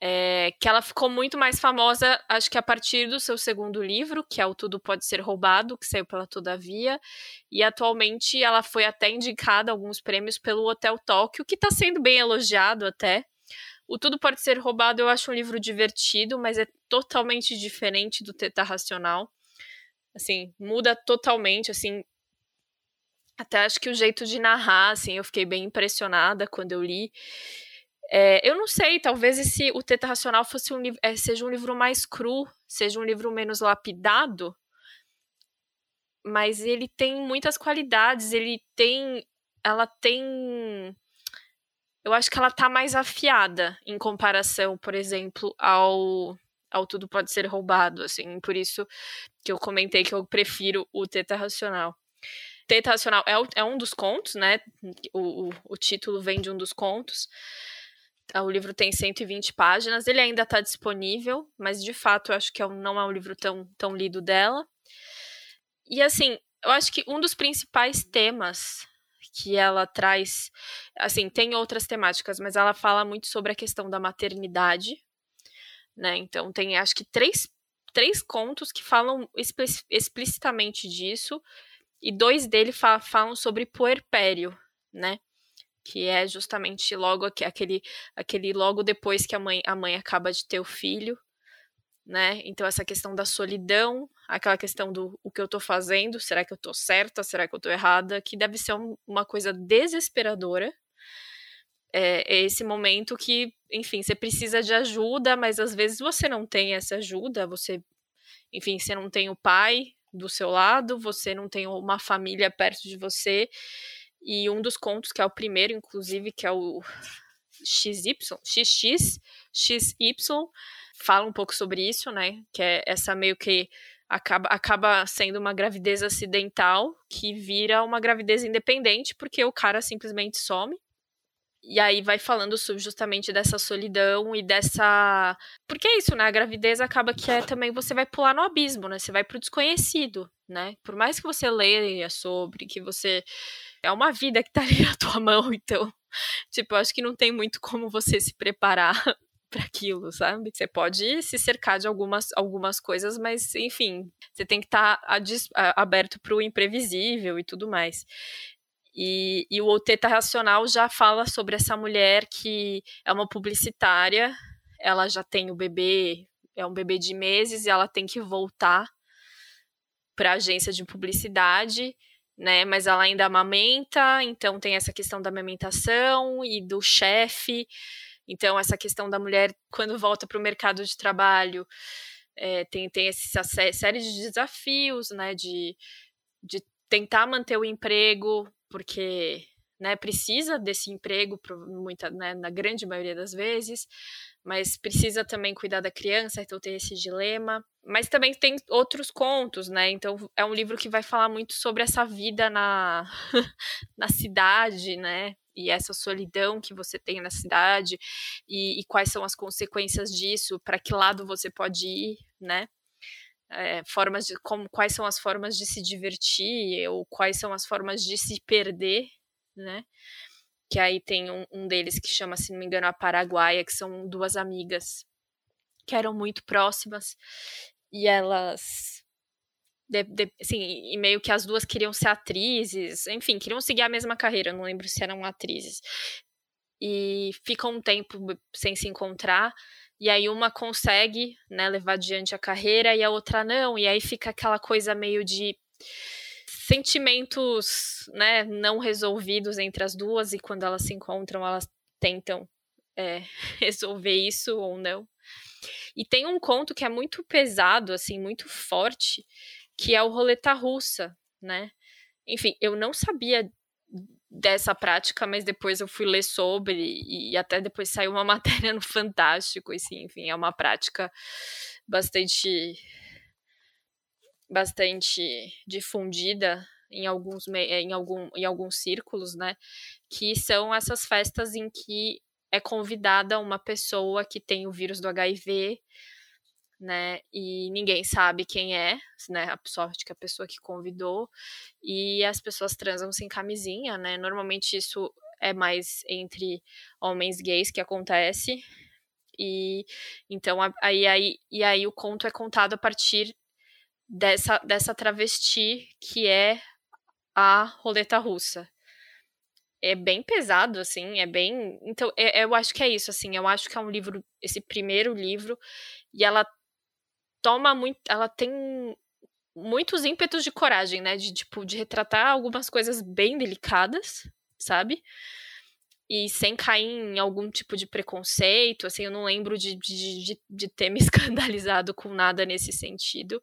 é, que ela ficou muito mais famosa, acho que a partir do seu segundo livro, que é o Tudo Pode Ser Roubado, que saiu pela Todavia, e atualmente ela foi até indicada alguns prêmios pelo Hotel Tóquio, que está sendo bem elogiado até. O Tudo Pode Ser Roubado eu acho um livro divertido, mas é totalmente diferente do Teta Racional. Assim, muda totalmente, assim, até acho que o jeito de narrar, assim, eu fiquei bem impressionada quando eu li. É, eu não sei, talvez esse o Teta Racional fosse um, é, seja um livro mais cru, seja um livro menos lapidado, mas ele tem muitas qualidades, ele tem. Ela tem. Eu acho que ela tá mais afiada em comparação, por exemplo, ao, ao Tudo Pode Ser Roubado, assim, por isso que eu comentei que eu prefiro o Teta Racional. Teta Racional é, é um dos contos, né? O, o, o título vem de um dos contos. O livro tem 120 páginas, ele ainda está disponível, mas de fato eu acho que é não é um livro tão, tão lido dela. E assim, eu acho que um dos principais temas que ela traz, assim, tem outras temáticas, mas ela fala muito sobre a questão da maternidade, né? Então tem acho que três, três contos que falam explicitamente disso, e dois dele fa falam sobre puerpério, né? Que é justamente logo aquele, aquele logo depois que a mãe, a mãe acaba de ter o filho, né? Então essa questão da solidão, aquela questão do o que eu tô fazendo, será que eu tô certa, será que eu tô errada, que deve ser um, uma coisa desesperadora. É, é, esse momento que, enfim, você precisa de ajuda, mas às vezes você não tem essa ajuda, você, enfim, você não tem o pai do seu lado, você não tem uma família perto de você, e um dos contos, que é o primeiro, inclusive, que é o XY, XX, XY, fala um pouco sobre isso, né? Que é essa meio que acaba, acaba sendo uma gravidez acidental que vira uma gravidez independente, porque o cara simplesmente some. E aí vai falando sobre justamente dessa solidão e dessa. Porque é isso, né? A gravidez acaba que é também você vai pular no abismo, né? Você vai pro desconhecido, né? Por mais que você leia sobre, que você é uma vida que tá ali na tua mão, <laughs> então, tipo, eu acho que não tem muito como você se preparar <laughs> para aquilo, sabe? Você pode se cercar de algumas, algumas coisas, mas enfim, você tem que estar tá aberto para o imprevisível e tudo mais. E, e o Teta Racional já fala sobre essa mulher que é uma publicitária, ela já tem o bebê é um bebê de meses e ela tem que voltar para a agência de publicidade, né? Mas ela ainda amamenta, então tem essa questão da amamentação e do chefe. Então, essa questão da mulher, quando volta para o mercado de trabalho, é, tem, tem essa série de desafios, né? De, de tentar manter o emprego, porque né, precisa desse emprego, muita, né, na grande maioria das vezes, mas precisa também cuidar da criança, então tem esse dilema. Mas também tem outros contos, né? Então é um livro que vai falar muito sobre essa vida na, <laughs> na cidade, né? E essa solidão que você tem na cidade, e, e quais são as consequências disso, para que lado você pode ir, né? É, formas de como quais são as formas de se divertir ou quais são as formas de se perder, né? que aí tem um, um deles que chama, se não me engano, a Paraguaia, que são duas amigas que eram muito próximas e elas de, de, assim, e meio que as duas queriam ser atrizes, enfim, queriam seguir a mesma carreira, não lembro se eram atrizes. E ficam um tempo sem se encontrar, e aí uma consegue, né, levar adiante a carreira e a outra não, e aí fica aquela coisa meio de sentimentos né, não resolvidos entre as duas e quando elas se encontram, elas tentam é, <laughs> resolver isso ou não. E tem um conto que é muito pesado, assim, muito forte, que é o Roleta Russa, né? Enfim, eu não sabia dessa prática, mas depois eu fui ler sobre e até depois saiu uma <laughs> matéria no Fantástico, assim, enfim, é uma prática bastante bastante difundida em alguns, em, algum, em alguns círculos, né? Que são essas festas em que é convidada uma pessoa que tem o vírus do HIV, né? E ninguém sabe quem é, né? A sorte que a pessoa que convidou. E as pessoas transam sem camisinha, né? Normalmente isso é mais entre homens gays que acontece. E então aí, aí, e aí o conto é contado a partir dessa, dessa travesti que é a roleta russa. É bem pesado, assim, é bem. Então, é, eu acho que é isso, assim. Eu acho que é um livro, esse primeiro livro, e ela toma muito. Ela tem muitos ímpetos de coragem, né? De, tipo, de retratar algumas coisas bem delicadas, sabe? E sem cair em algum tipo de preconceito, assim, eu não lembro de, de, de, de ter me <laughs> escandalizado com nada nesse sentido.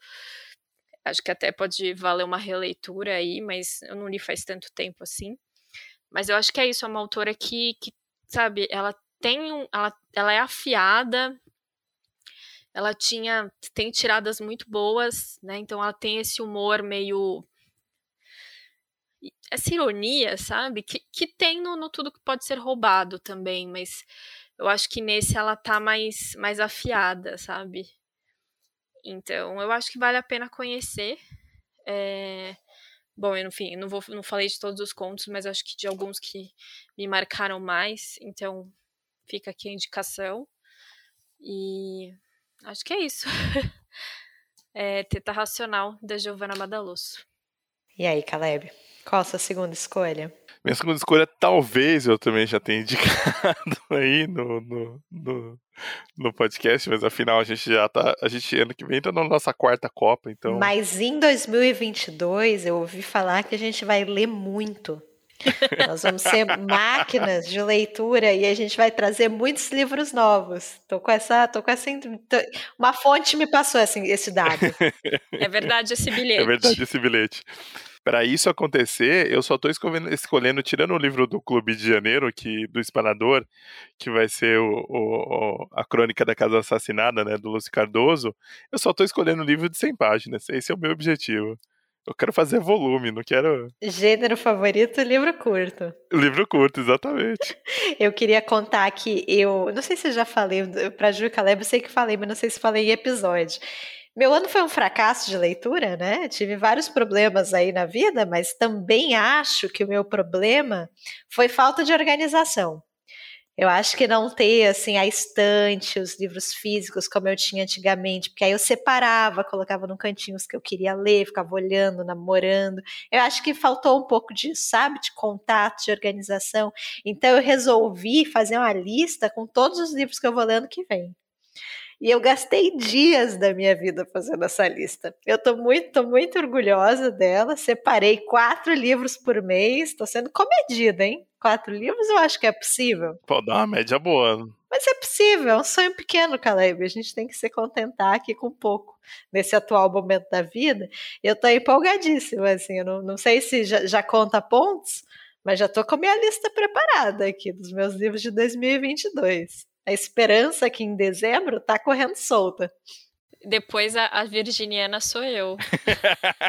Acho que até pode valer uma releitura aí, mas eu não li faz tanto tempo assim. Mas eu acho que é isso, é uma autora que, que sabe, ela tem um, ela, ela é afiada, ela tinha tem tiradas muito boas, né? Então ela tem esse humor meio essa ironia, sabe? Que, que tem no, no tudo que pode ser roubado também, mas eu acho que nesse ela tá mais mais afiada, sabe? Então, eu acho que vale a pena conhecer. É... Bom, enfim, não, vou, não falei de todos os contos, mas acho que de alguns que me marcaram mais. Então, fica aqui a indicação. E acho que é isso. <laughs> é Teta Racional, da Giovanna Madalosso. E aí, Caleb? Qual a sua segunda escolha? Minha segunda escolha, talvez eu também já tenha <laughs> indicado aí no, no, no, no, podcast, mas afinal a gente já tá. A gente ano que vem entra na nossa quarta Copa, então. Mas em 2022 eu ouvi falar que a gente vai ler muito. <laughs> Nós vamos ser máquinas de leitura e a gente vai trazer muitos livros novos. Tô com essa, tô com essa, uma fonte me passou esse, esse dado. <laughs> É verdade esse bilhete. É verdade esse bilhete para isso acontecer, eu só estou escolhendo, escolhendo, tirando o livro do Clube de Janeiro, que, do Espanador, que vai ser o, o, a crônica da Casa Assassinada, né, do Lúcio Cardoso, eu só estou escolhendo o livro de 100 páginas. Esse é o meu objetivo. Eu quero fazer volume, não quero. Gênero favorito, livro curto. Livro curto, exatamente. <laughs> eu queria contar que eu. Não sei se eu já falei, para Ju Caleb, eu sei que falei, mas não sei se falei em episódio. Meu ano foi um fracasso de leitura, né? Tive vários problemas aí na vida, mas também acho que o meu problema foi falta de organização. Eu acho que não ter assim a estante, os livros físicos como eu tinha antigamente, porque aí eu separava, colocava num cantinho os que eu queria ler, ficava olhando, namorando. Eu acho que faltou um pouco disso, sabe, de contato, de organização. Então eu resolvi fazer uma lista com todos os livros que eu vou lendo que vem. E eu gastei dias da minha vida fazendo essa lista. Eu tô muito, tô muito orgulhosa dela. Separei quatro livros por mês. Tô sendo comedida, hein? Quatro livros eu acho que é possível. Pô, dá uma média boa. Mas é possível, é um sonho pequeno, Caleb. A gente tem que se contentar aqui com pouco nesse atual momento da vida. Eu tô empolgadíssima, assim. Eu não, não sei se já, já conta pontos, mas já tô com a minha lista preparada aqui dos meus livros de 2022 a esperança que em dezembro tá correndo solta. Depois a, a virginiana sou eu.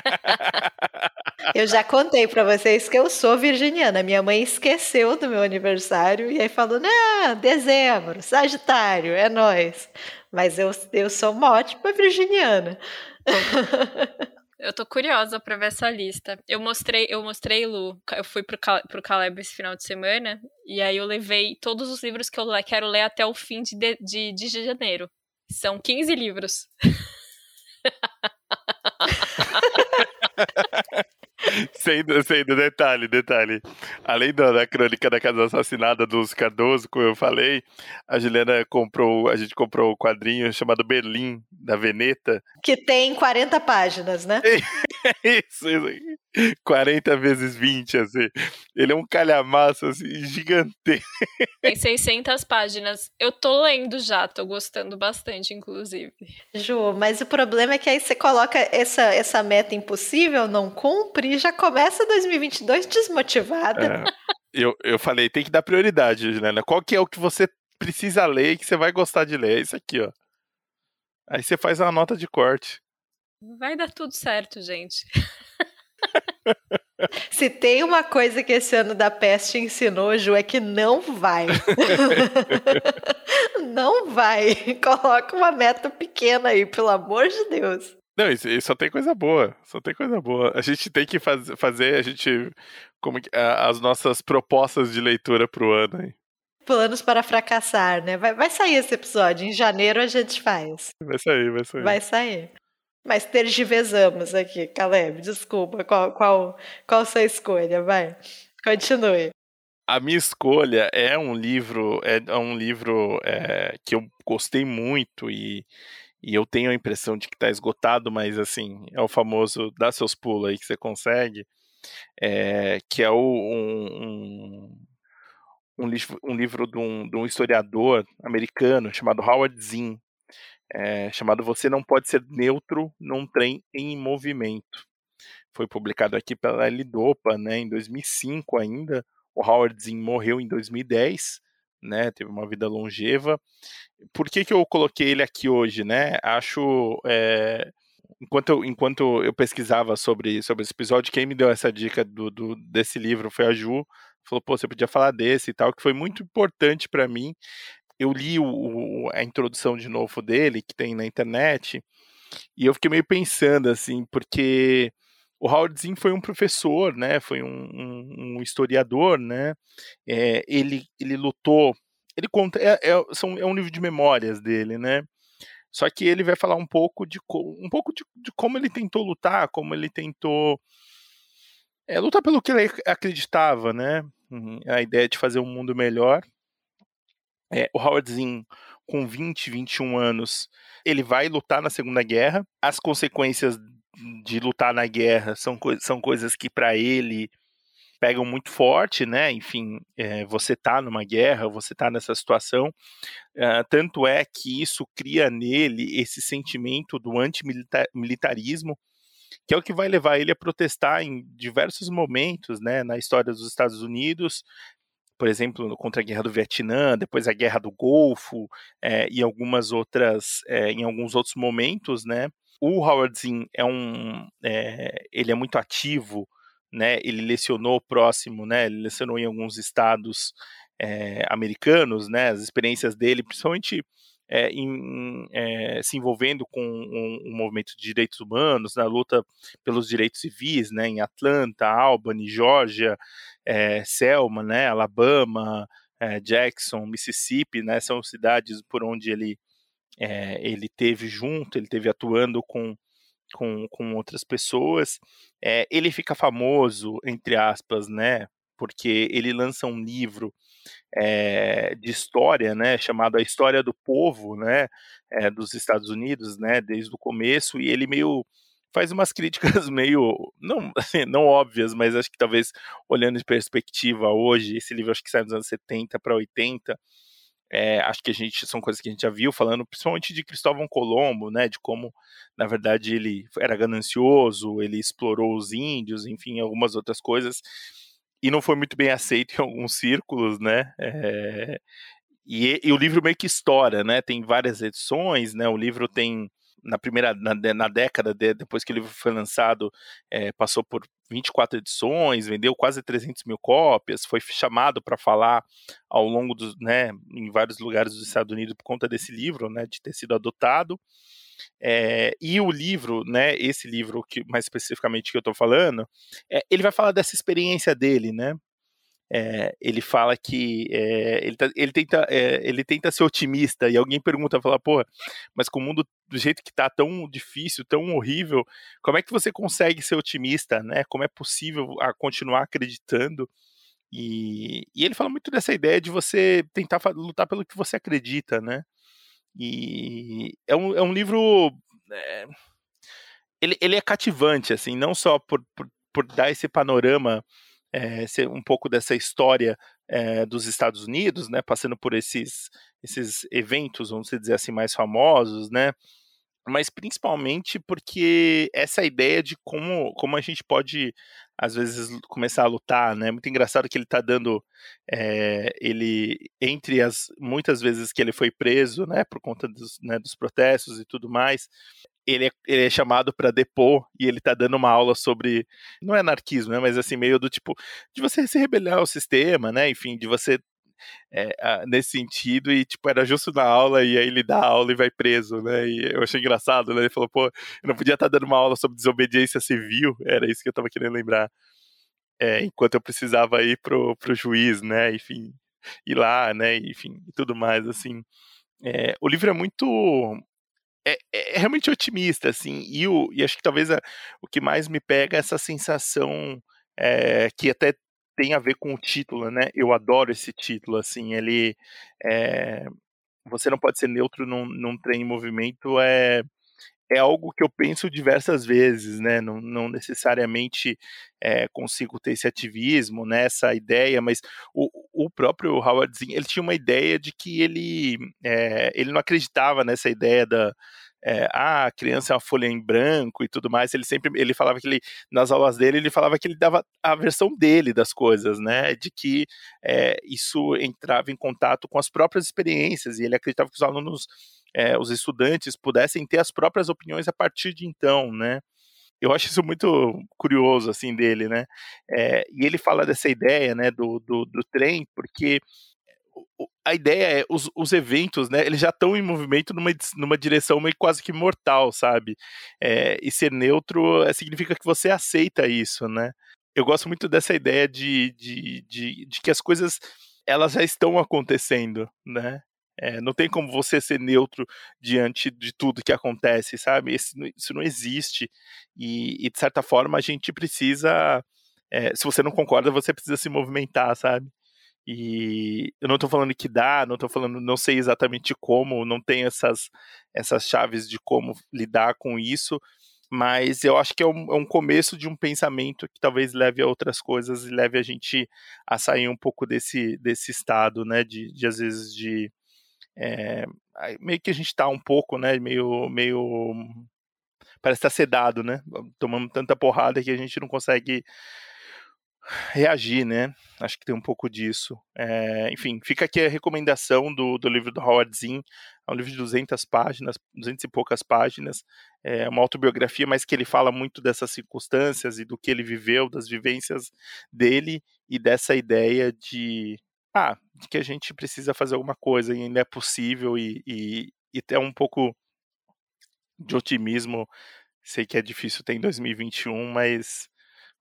<laughs> eu já contei para vocês que eu sou virginiana. Minha mãe esqueceu do meu aniversário e aí falou: não, dezembro, Sagitário, é nós. Mas eu, eu sou uma ótima virginiana. <laughs> Eu tô curiosa pra ver essa lista. Eu mostrei, eu mostrei, Lu, eu fui pro, pro Caleb esse final de semana, e aí eu levei todos os livros que eu quero ler até o fim de, de, de janeiro. São 15 livros. <laughs> sem, sem detalhe, detalhe. Além da, da, crônica da casa assassinada dos Cardoso, como eu falei, a Juliana comprou, a gente comprou o um quadrinho chamado Berlim, da Veneta. Que tem 40 páginas, né? <laughs> isso, isso. <laughs> 40 vezes 20, assim. Ele é um calhamaço, assim, gigante. Tem 600 páginas. Eu tô lendo já, tô gostando bastante, inclusive. Ju, mas o problema é que aí você coloca essa, essa meta impossível, não cumpre, e já começa 2022 desmotivada. É. Eu, eu falei, tem que dar prioridade, Juliana. Qual que é o que você precisa ler e que você vai gostar de ler? É isso aqui, ó. Aí você faz uma nota de corte. Vai dar tudo certo, gente. <laughs> <laughs> Se tem uma coisa que esse ano da peste ensinou, Ju, é que não vai. <laughs> não vai. Coloca uma meta pequena aí, pelo amor de Deus. Não, isso, isso, só tem coisa boa. Só tem coisa boa. A gente tem que faz, fazer a gente como as nossas propostas de leitura pro ano aí. Planos para fracassar, né? Vai, vai sair esse episódio. Em janeiro a gente faz. Vai sair, vai sair. Vai sair. Mas tergiversamos aqui, Caleb. Desculpa. Qual, qual, qual sua escolha? Vai. Continue. A minha escolha é um livro, é, é um livro é, que eu gostei muito e, e eu tenho a impressão de que está esgotado, mas assim, é o famoso dá seus pulos aí que você consegue, é, que é o, um, um, um, livro, um livro de um, de um historiador americano chamado Howard Zinn, é, chamado Você Não Pode Ser Neutro num Trem em Movimento. Foi publicado aqui pela Lidopa né, em 2005 ainda. O Howard Zinn morreu em 2010, né, teve uma vida longeva. Por que, que eu coloquei ele aqui hoje? Né? Acho. É, enquanto, eu, enquanto eu pesquisava sobre, sobre esse episódio, quem me deu essa dica do, do desse livro foi a Ju. Falou, pô, você podia falar desse e tal, que foi muito importante para mim eu li o, a introdução de novo dele, que tem na internet, e eu fiquei meio pensando, assim, porque o Howard Zinn foi um professor, né, foi um, um, um historiador, né, é, ele, ele lutou, ele conta, é, é, são, é um livro de memórias dele, né, só que ele vai falar um pouco de, um pouco de, de como ele tentou lutar, como ele tentou é, lutar pelo que ele acreditava, né, uhum, a ideia de fazer um mundo melhor, é, o Howard Zinn, com 20, 21 anos, ele vai lutar na Segunda Guerra. As consequências de lutar na guerra são, co são coisas que, para ele, pegam muito forte, né? Enfim, é, você tá numa guerra, você tá nessa situação. Uh, tanto é que isso cria nele esse sentimento do antimilitarismo, que é o que vai levar ele a protestar em diversos momentos, né? Na história dos Estados Unidos, por exemplo, contra a guerra do Vietnã, depois a guerra do Golfo é, e algumas outras, é, em alguns outros momentos, né? O Howard Zinn é um, é, ele é muito ativo, né? Ele lecionou próximo, né? Ele lecionou em alguns estados americanos, né? As experiências dele, principalmente é, em, é, se envolvendo com um, um, movimento de direitos humanos, na luta pelos direitos civis, né, em Atlanta, Albany, Georgia, é, Selma, né, Alabama, Jackson, Mississippi, né, são cidades por onde ele ele teve junto, ele teve atuando com com, com outras pessoas. ele fica famoso, entre aspas, né, porque ele lança um livro é, de história, né, chamado A História do Povo, né, é, dos Estados Unidos, né, desde o começo, e ele meio faz umas críticas <laughs> meio não assim, não óbvias, mas acho que talvez olhando de perspectiva hoje, esse livro acho que sai dos anos 70 para 80, é, acho que a gente são coisas que a gente já viu falando, principalmente de Cristóvão Colombo, né, de como na verdade ele era ganancioso, ele explorou os índios, enfim, algumas outras coisas e não foi muito bem aceito <laughs> em alguns círculos, né? É, e, e, o livro meio que estoura, né? Tem várias edições, né? O livro tem na primeira na, na década de, depois que o livro foi lançado é, passou por 24 edições, vendeu quase 300 mil cópias, foi chamado para falar ao longo dos, né, em vários lugares dos Estados Unidos por conta desse livro, né, de ter sido adotado. É, e o livro, né, esse livro que mais especificamente que eu estou falando, é, ele vai falar dessa experiência dele, né? É, ele fala que ele, tá, ele, tenta, ele tenta ser otimista e alguém pergunta, fala, pô, mas com o mundo do jeito que tá tão difícil, tão horrível, como é que você consegue ser otimista, né? Como é possível a continuar acreditando? E, e ele fala muito dessa ideia de você tentar lutar pelo que você acredita, né? E é um, é um livro. É, ele, ele é cativante, assim, não só por, por, por dar esse panorama, é, um pouco dessa história é, dos Estados Unidos, né, passando por esses, esses eventos, vamos dizer assim, mais famosos, né, mas principalmente porque essa ideia de como, como a gente pode às vezes começar a lutar, né? Muito engraçado que ele está dando, é, ele entre as muitas vezes que ele foi preso, né, por conta dos, né, dos protestos e tudo mais, ele é, ele é chamado para depor e ele está dando uma aula sobre não é anarquismo, né, mas assim meio do tipo de você se rebelar ao sistema, né? Enfim, de você é, nesse sentido, e tipo, era justo na aula, e aí ele dá aula e vai preso, né? E eu achei engraçado, né? Ele falou, pô, eu não podia estar dando uma aula sobre desobediência civil, era isso que eu tava querendo lembrar. É, enquanto eu precisava ir pro, pro juiz, né? Enfim, ir lá, né? Enfim, e tudo mais, assim. É, o livro é muito é, é, realmente otimista, assim, e, o, e acho que talvez a, o que mais me pega é essa sensação é, que até tem a ver com o título, né? Eu adoro esse título, assim, ele é, você não pode ser neutro num, num trem em movimento é é algo que eu penso diversas vezes, né? Não, não necessariamente é, consigo ter esse ativismo, né? Essa ideia, mas o, o próprio Howard Zinn, ele tinha uma ideia de que ele, é, ele não acreditava nessa ideia da, é, ah, a criança é uma folha em branco e tudo mais, ele sempre, ele falava que ele, nas aulas dele, ele falava que ele dava a versão dele das coisas, né, de que é, isso entrava em contato com as próprias experiências, e ele acreditava que os alunos, é, os estudantes, pudessem ter as próprias opiniões a partir de então, né, eu acho isso muito curioso, assim, dele, né, é, e ele fala dessa ideia, né, do, do, do trem, porque a ideia é, os, os eventos, né, eles já estão em movimento numa, numa direção meio quase que mortal, sabe? É, e ser neutro é, significa que você aceita isso, né? Eu gosto muito dessa ideia de, de, de, de que as coisas, elas já estão acontecendo, né? É, não tem como você ser neutro diante de tudo que acontece, sabe? Isso, isso não existe. E, e, de certa forma, a gente precisa. É, se você não concorda, você precisa se movimentar, sabe? E eu não estou falando que dá, não estou falando, não sei exatamente como, não tenho essas, essas chaves de como lidar com isso, mas eu acho que é um, é um, começo de um pensamento que talvez leve a outras coisas e leve a gente a sair um pouco desse, desse estado, né, de, de às vezes de é, meio que a gente está um pouco, né, meio, meio parece estar tá sedado, né, tomando tanta porrada que a gente não consegue reagir, né? Acho que tem um pouco disso. É, enfim, fica aqui a recomendação do, do livro do Howard Zinn. É um livro de 200 páginas, 200 e poucas páginas. É uma autobiografia, mas que ele fala muito dessas circunstâncias e do que ele viveu, das vivências dele e dessa ideia de, ah, de que a gente precisa fazer alguma coisa e ainda é possível e, e, e ter um pouco de otimismo. Sei que é difícil ter em 2021, mas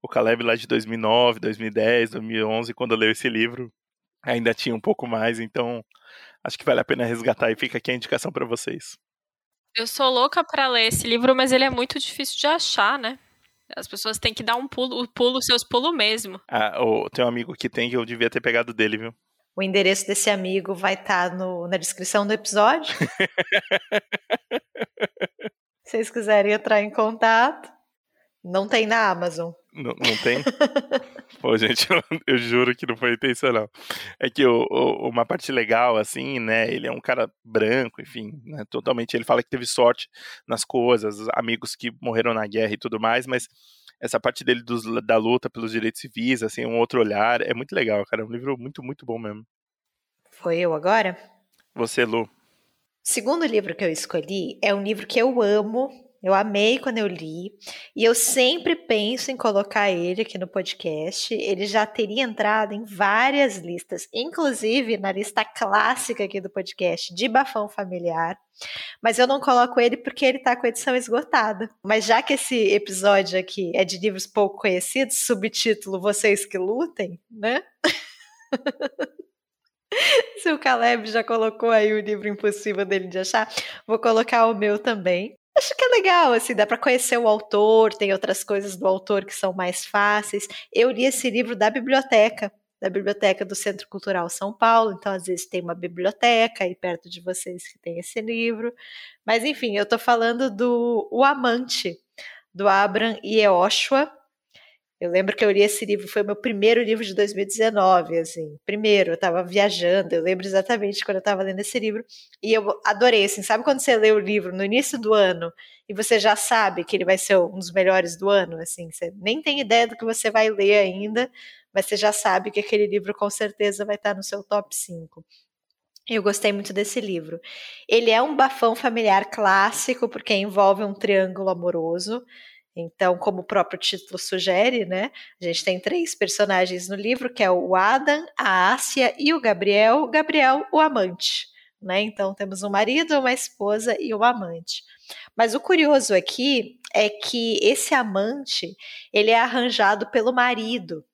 o Caleb lá de 2009, 2010, 2011, quando eu leio esse livro, ainda tinha um pouco mais, então acho que vale a pena resgatar e fica aqui a indicação para vocês. Eu sou louca para ler esse livro, mas ele é muito difícil de achar, né? As pessoas têm que dar um pulo, pulo seus pulos mesmo. Ah, o, tem um amigo que tem que eu devia ter pegado dele, viu? O endereço desse amigo vai estar tá na descrição do episódio. <laughs> Se vocês quiserem entrar em contato, não tem na Amazon. Não, não tem? <laughs> Pô, gente, eu, eu, juro que não foi intencional. É que o, o, uma parte legal, assim, né? Ele é um cara branco, enfim, né, totalmente. Ele fala que teve sorte nas coisas, amigos que morreram na guerra e tudo mais, mas essa parte dele dos, da luta pelos direitos civis, assim, um outro olhar, é muito legal, cara. É um livro muito, muito bom mesmo. Foi eu agora? Você, Lu. O segundo livro que eu escolhi é um livro que eu amo, eu amei quando eu li e eu sempre penso em colocar ele aqui no podcast. Ele já teria entrado em várias listas, inclusive na lista clássica aqui do podcast de Bafão Familiar. Mas eu não coloco ele porque ele está com a edição esgotada. Mas já que esse episódio aqui é de livros pouco conhecidos, subtítulo Vocês que Lutem, né? <laughs> Se o Caleb já colocou aí o livro impossível dele de achar, vou colocar o meu também. Acho que é legal, assim, dá para conhecer o autor, tem outras coisas do autor que são mais fáceis. Eu li esse livro da biblioteca, da biblioteca do Centro Cultural São Paulo, então às vezes tem uma biblioteca aí perto de vocês que tem esse livro. Mas enfim, eu estou falando do O Amante, do Abram Yehoshua, eu lembro que eu li esse livro, foi o meu primeiro livro de 2019, assim, primeiro, eu estava viajando, eu lembro exatamente quando eu estava lendo esse livro, e eu adorei, assim, sabe quando você lê o livro no início do ano, e você já sabe que ele vai ser um dos melhores do ano, assim, você nem tem ideia do que você vai ler ainda, mas você já sabe que aquele livro com certeza vai estar no seu top 5. Eu gostei muito desse livro. Ele é um bafão familiar clássico, porque envolve um triângulo amoroso, então, como o próprio título sugere, né, a gente tem três personagens no livro, que é o Adam, a Ásia e o Gabriel. Gabriel, o amante. Né? Então, temos um marido, uma esposa e um amante. Mas o curioso aqui é que esse amante, ele é arranjado pelo marido.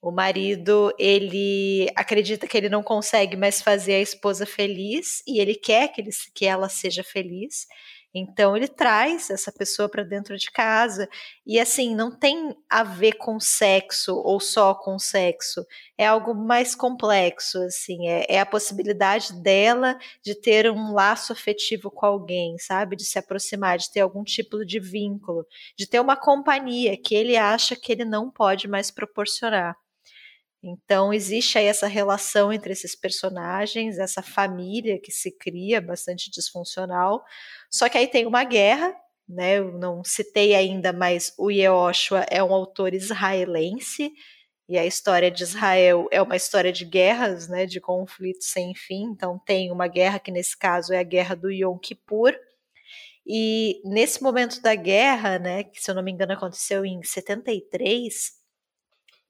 O marido, ele acredita que ele não consegue mais fazer a esposa feliz e ele quer que, ele, que ela seja feliz. Então ele traz essa pessoa para dentro de casa e assim não tem a ver com sexo ou só com sexo, é algo mais complexo assim, é, é, a possibilidade dela de ter um laço afetivo com alguém, sabe, de se aproximar, de ter algum tipo de vínculo, de ter uma companhia que ele acha que ele não pode mais proporcionar. Então, existe aí essa relação entre esses personagens, essa família que se cria bastante disfuncional. Só que aí tem uma guerra, né? Eu não citei ainda, mas o Yehoshua é um autor israelense, e a história de Israel é uma história de guerras, né, de conflitos sem fim. Então tem uma guerra que nesse caso é a guerra do Yom Kippur. E nesse momento da guerra, né, que se eu não me engano aconteceu em 73,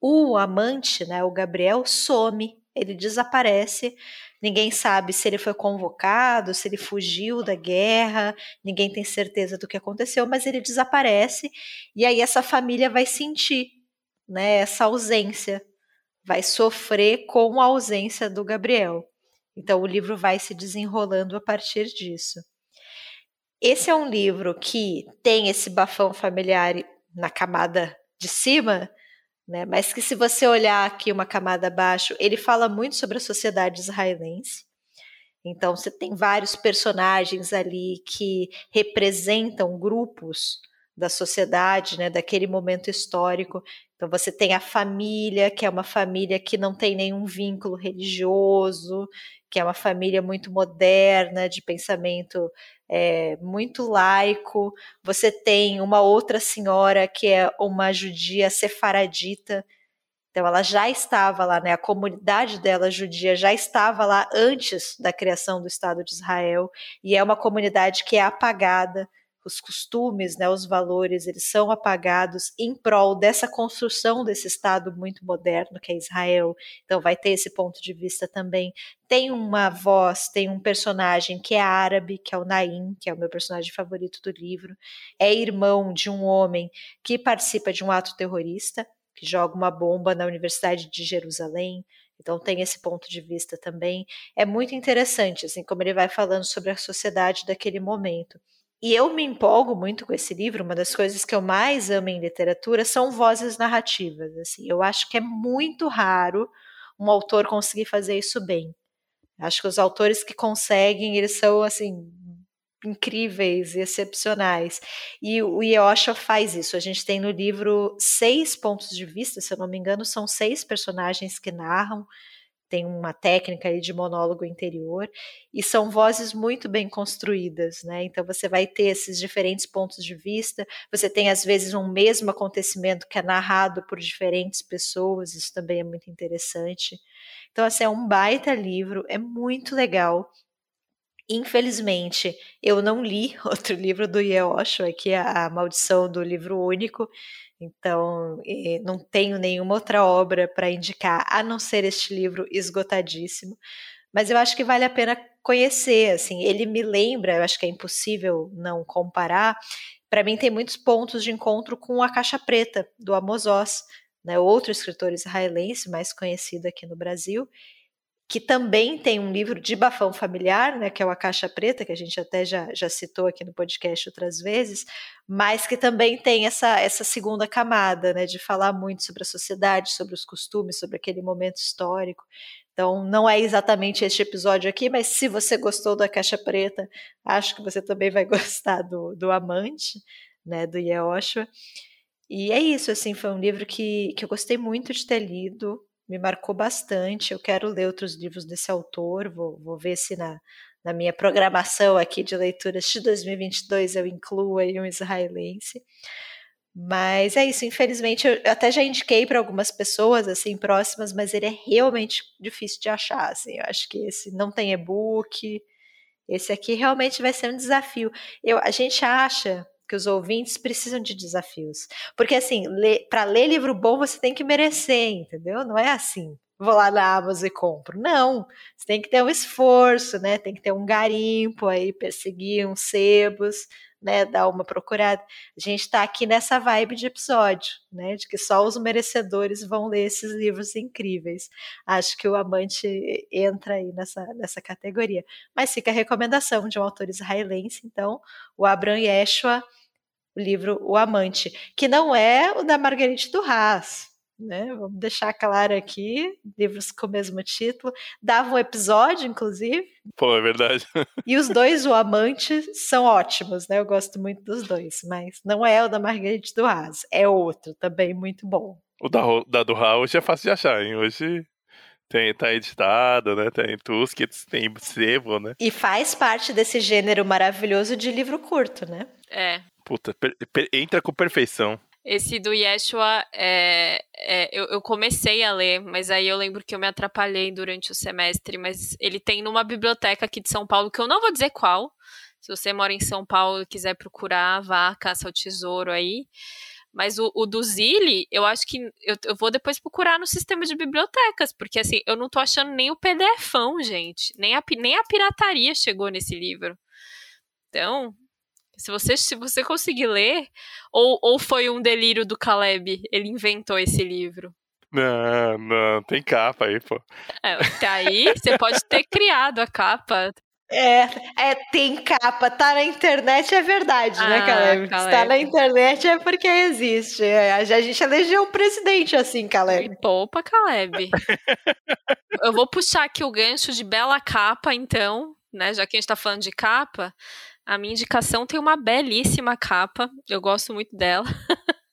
o amante, né, o Gabriel, some, ele desaparece. Ninguém sabe se ele foi convocado, se ele fugiu da guerra, ninguém tem certeza do que aconteceu, mas ele desaparece e aí essa família vai sentir, né, essa ausência, vai sofrer com a ausência do Gabriel. Então o livro vai se desenrolando a partir disso. Esse é um livro que tem esse bafão familiar na camada de cima, né? Mas que se você olhar aqui uma camada abaixo, ele fala muito sobre a sociedade israelense. Então você tem vários personagens ali que representam grupos da sociedade, né, daquele momento histórico. Então você tem a família, que é uma família que não tem nenhum vínculo religioso, que é uma família muito moderna, de pensamento é, muito laico. Você tem uma outra senhora que é uma judia sefaradita. Então ela já estava lá, né? A comunidade dela judia já estava lá antes da criação do Estado de Israel e é uma comunidade que é apagada os costumes, né, os valores, eles são apagados em prol dessa construção desse Estado muito moderno que é Israel. Então vai ter esse ponto de vista também. Tem uma voz, tem um personagem que é árabe, que é o Naim, que é o meu personagem favorito do livro. É irmão de um homem que participa de um ato terrorista, que joga uma bomba na Universidade de Jerusalém. Então tem esse ponto de vista também. É muito interessante, assim, como ele vai falando sobre a sociedade daquele momento. E eu me empolgo muito com esse livro. Uma das coisas que eu mais amo em literatura são vozes narrativas. Assim, eu acho que é muito raro um autor conseguir fazer isso bem. Acho que os autores que conseguem, eles são assim incríveis e excepcionais. E o Yosha faz isso. A gente tem no livro seis pontos de vista, se eu não me engano, são seis personagens que narram tem uma técnica aí de monólogo interior e são vozes muito bem construídas, né? Então você vai ter esses diferentes pontos de vista, você tem às vezes um mesmo acontecimento que é narrado por diferentes pessoas, isso também é muito interessante. Então assim, é um baita livro, é muito legal. Infelizmente, eu não li <laughs> outro livro do Yeosho, aqui é a Maldição do Livro Único, então, não tenho nenhuma outra obra para indicar, a não ser este livro esgotadíssimo. Mas eu acho que vale a pena conhecer, assim, ele me lembra, eu acho que é impossível não comparar, para mim tem muitos pontos de encontro com a Caixa Preta, do Amos Oz, né, outro escritor israelense mais conhecido aqui no Brasil, que também tem um livro de bafão familiar, né, que é o A Caixa Preta, que a gente até já, já citou aqui no podcast outras vezes, mas que também tem essa, essa segunda camada, né, de falar muito sobre a sociedade, sobre os costumes, sobre aquele momento histórico. Então, não é exatamente este episódio aqui, mas se você gostou da Caixa Preta, acho que você também vai <laughs> gostar do, do Amante, né, do Yehoshua. E é isso, assim, foi um livro que, que eu gostei muito de ter lido, me marcou bastante. Eu quero ler outros livros desse autor, vou, vou ver se na, na minha programação aqui de leituras de 2022 eu incluo aí um israelense. Mas é isso, infelizmente eu até já indiquei para algumas pessoas assim próximas, mas ele é realmente difícil de achar, assim. Eu acho que esse não tem e-book. Esse aqui realmente vai ser um desafio. Eu, a gente acha que os ouvintes precisam de desafios. Porque, assim, para ler livro bom você tem que merecer, entendeu? Não é assim. Vou lá na Amazon e compro. Não, você tem que ter um esforço, né? Tem que ter um garimpo aí, perseguir uns sebos, né? Dar uma procurada. A gente está aqui nessa vibe de episódio, né? De que só os merecedores vão ler esses livros incríveis. Acho que o Amante entra aí nessa, nessa categoria. Mas fica a recomendação de um autor israelense, então, o Abraham Yeshua o livro O Amante, que não é o da Marguerite Duras, né? Vamos deixar claro aqui, livros com o mesmo título. Dava um episódio, inclusive. Pô, é verdade. <laughs> E os dois, O Amante, são ótimos, né? Eu gosto muito dos dois, mas não é o da Marguerite Duras, é outro, também muito bom. O da, da Duras hoje é fácil de achar, hein? Hoje tem, tá editado, né? Tem Tuskets, tem sebo, né? E faz parte desse gênero maravilhoso de livro curto, né? É, Puta, per, per, entra com perfeição. Esse do Yeshua, é, é, eu, eu, comecei a ler, mas aí eu lembro que eu me atrapalhei durante o semestre. Mas ele tem numa biblioteca aqui de São Paulo, que eu não vou dizer qual. Se você mora em São Paulo e quiser procurar, vá, caça o tesouro aí. Mas o, o do Zilli, eu acho que eu, eu, vou depois procurar no sistema de bibliotecas, porque assim, eu não tô achando nem o PDFão, gente. Nem a, nem a pirataria chegou nesse livro. Então, se você, se você conseguir ler, ou, ou foi um delírio do Caleb, ele inventou esse livro. Não, não, tem capa aí, pô. É, tá aí, você pode ter <laughs> criado a capa. É, é, tem capa, tá na internet é verdade, né, ah, né, Caleb? Caleb? Se tá na internet é porque existe. É, a gente elegeu um presidente assim, Caleb. Poupa, Caleb. Eu vou puxar aqui o gancho de bela capa, então, né? Já que a gente tá falando de capa, a minha indicação tem uma belíssima capa, eu gosto muito dela. <laughs>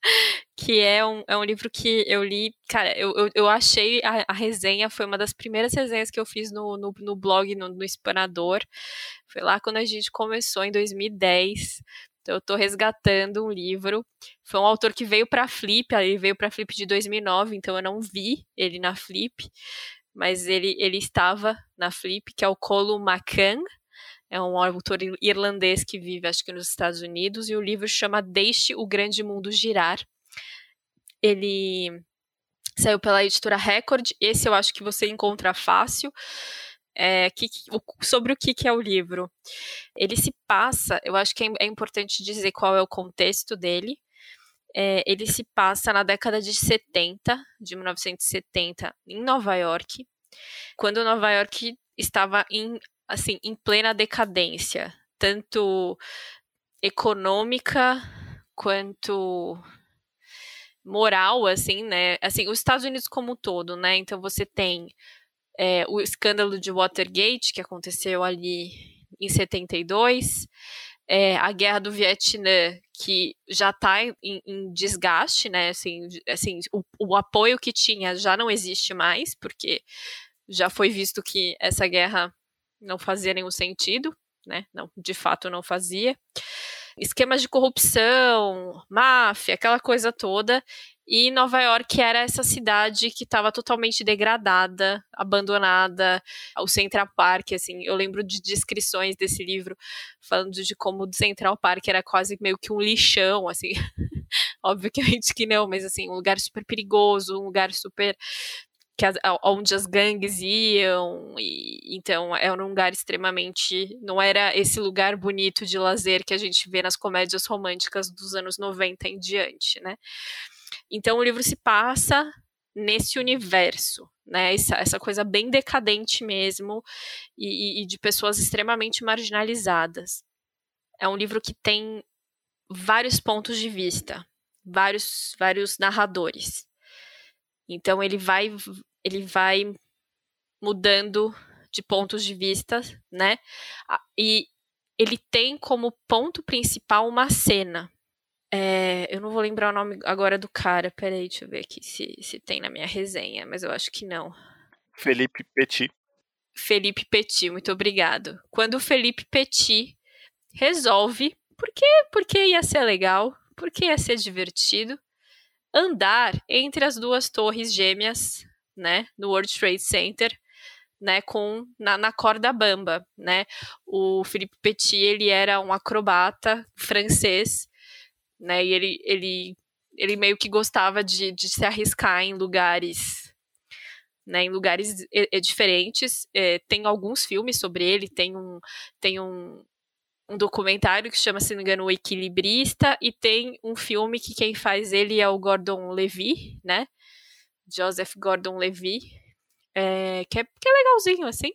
que é um, é um livro que eu li. Cara, eu, eu, eu achei a, a, resenha, foi uma das primeiras resenhas que eu fiz no, no, no blog, no, no Espanador. Foi lá quando a gente começou, em 2010. Então, eu tô resgatando um livro. Foi um autor que veio pra Flip, ele veio pra Flip de 2009, então eu não vi ele na Flip. Mas ele, ele estava na Flip, que é o Colo Macan é um autor irlandês que vive, acho que nos Estados Unidos, e o livro chama Deixe o Grande Mundo Girar. Ele saiu pela editora Record, esse eu acho que você encontra fácil. É, que, sobre o que, que, é o livro. Ele se passa, eu acho que é, é importante dizer qual é o contexto dele. É, ele se passa na década de 70, de 1970, em Nova York, quando Nova York estava em assim, em plena decadência, tanto econômica quanto moral, assim, né? Assim, os Estados Unidos como um todo, né? Então você tem é, o escândalo de Watergate, que aconteceu ali em 72, é, a guerra do Vietnã, que já está em, em, desgaste, né? Assim, assim o, o, apoio que tinha já não existe mais, porque já foi visto que essa guerra não fazia nenhum sentido, né? Não, de fato não fazia. Esquemas de corrupção, máfia, aquela coisa toda. E Nova York era essa cidade que estava totalmente degradada, abandonada, o Central Park, assim, eu lembro de descrições desse livro falando de como o Central Park era quase meio que um lixão, assim. <laughs> Obviamente que não, mas assim, um lugar super perigoso, um lugar super que as, onde as gangues iam, e, então era um lugar extremamente. Não era esse lugar bonito de lazer que a gente vê nas comédias românticas dos anos 90 em diante, né? Então o livro se passa nesse universo, né? Essa, essa coisa bem decadente mesmo e, e de pessoas extremamente marginalizadas. É um livro que tem vários pontos de vista, vários, vários narradores. Então ele vai, ele vai mudando de pontos de vista, né? E ele tem como ponto principal uma cena. É, eu não vou lembrar o nome agora do cara. Peraí, deixa eu ver aqui se, se tem na minha resenha, mas eu acho que não. Felipe Petit. Felipe Petit, muito obrigado. Quando o Felipe Petit resolve, porque, porque ia ser legal, porque ia ser divertido, andar entre as duas torres gêmeas, né, no World Trade Center, né, com na, na corda bamba, né? O Philippe Petit, ele era um acrobata francês né? E ele, ele, ele meio que gostava de, de se arriscar em lugares, né? Em lugares é, é, diferentes. É, tem alguns filmes sobre ele, tem um, tem um, um documentário que chama, se não me engano, O Equilibrista, e tem um filme que quem faz ele é o Gordon Levy, né? Joseph Gordon Levy, é, que, é, que é legalzinho, assim,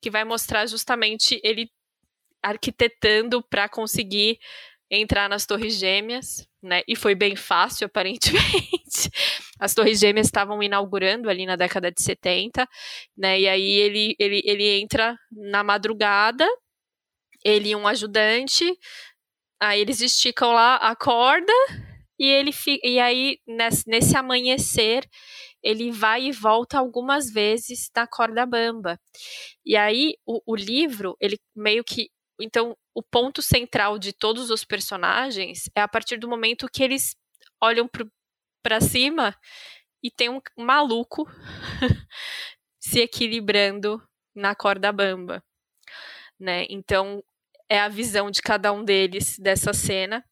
que vai mostrar justamente ele arquitetando para conseguir entrar nas Torres Gêmeas, né? E foi bem fácil, <laughs> aparentemente. As Torres Gêmeas estavam inaugurando ali na década de 70, né? E aí ele, ele, ele entra na madrugada, ele e um ajudante, aí eles esticam lá a corda e ele e aí nesse, nesse amanhecer ele vai e volta algumas vezes na corda bamba. E aí o, o livro, ele meio que então, o ponto central de todos os personagens é a partir do momento que eles olham para cima e tem um maluco <laughs> se equilibrando na corda bamba, né? Então, é a visão de cada um deles dessa cena.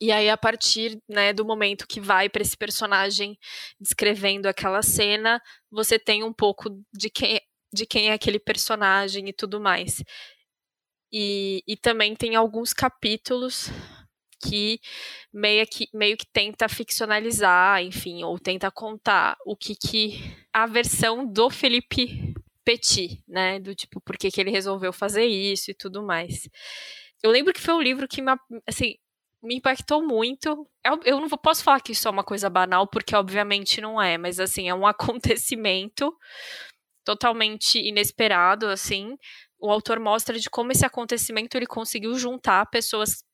E aí, a partir né, do momento que vai para esse personagem descrevendo aquela cena, você tem um pouco de quem, de quem é aquele personagem e tudo mais. E, e também tem alguns capítulos que meio que, meio que tenta ficcionalizar, enfim, ou tenta contar o que que a versão do Felipe Petit, né, do tipo por que, que ele resolveu fazer isso e tudo mais. Eu lembro que foi um livro que me, assim, me impactou muito. Eu, eu não posso falar que isso é uma coisa banal, porque obviamente não é, mas assim, é um <laughs> acontecimento totalmente inesperado, assim, o autor mostra de como esse acontecimento ele conseguiu juntar pessoas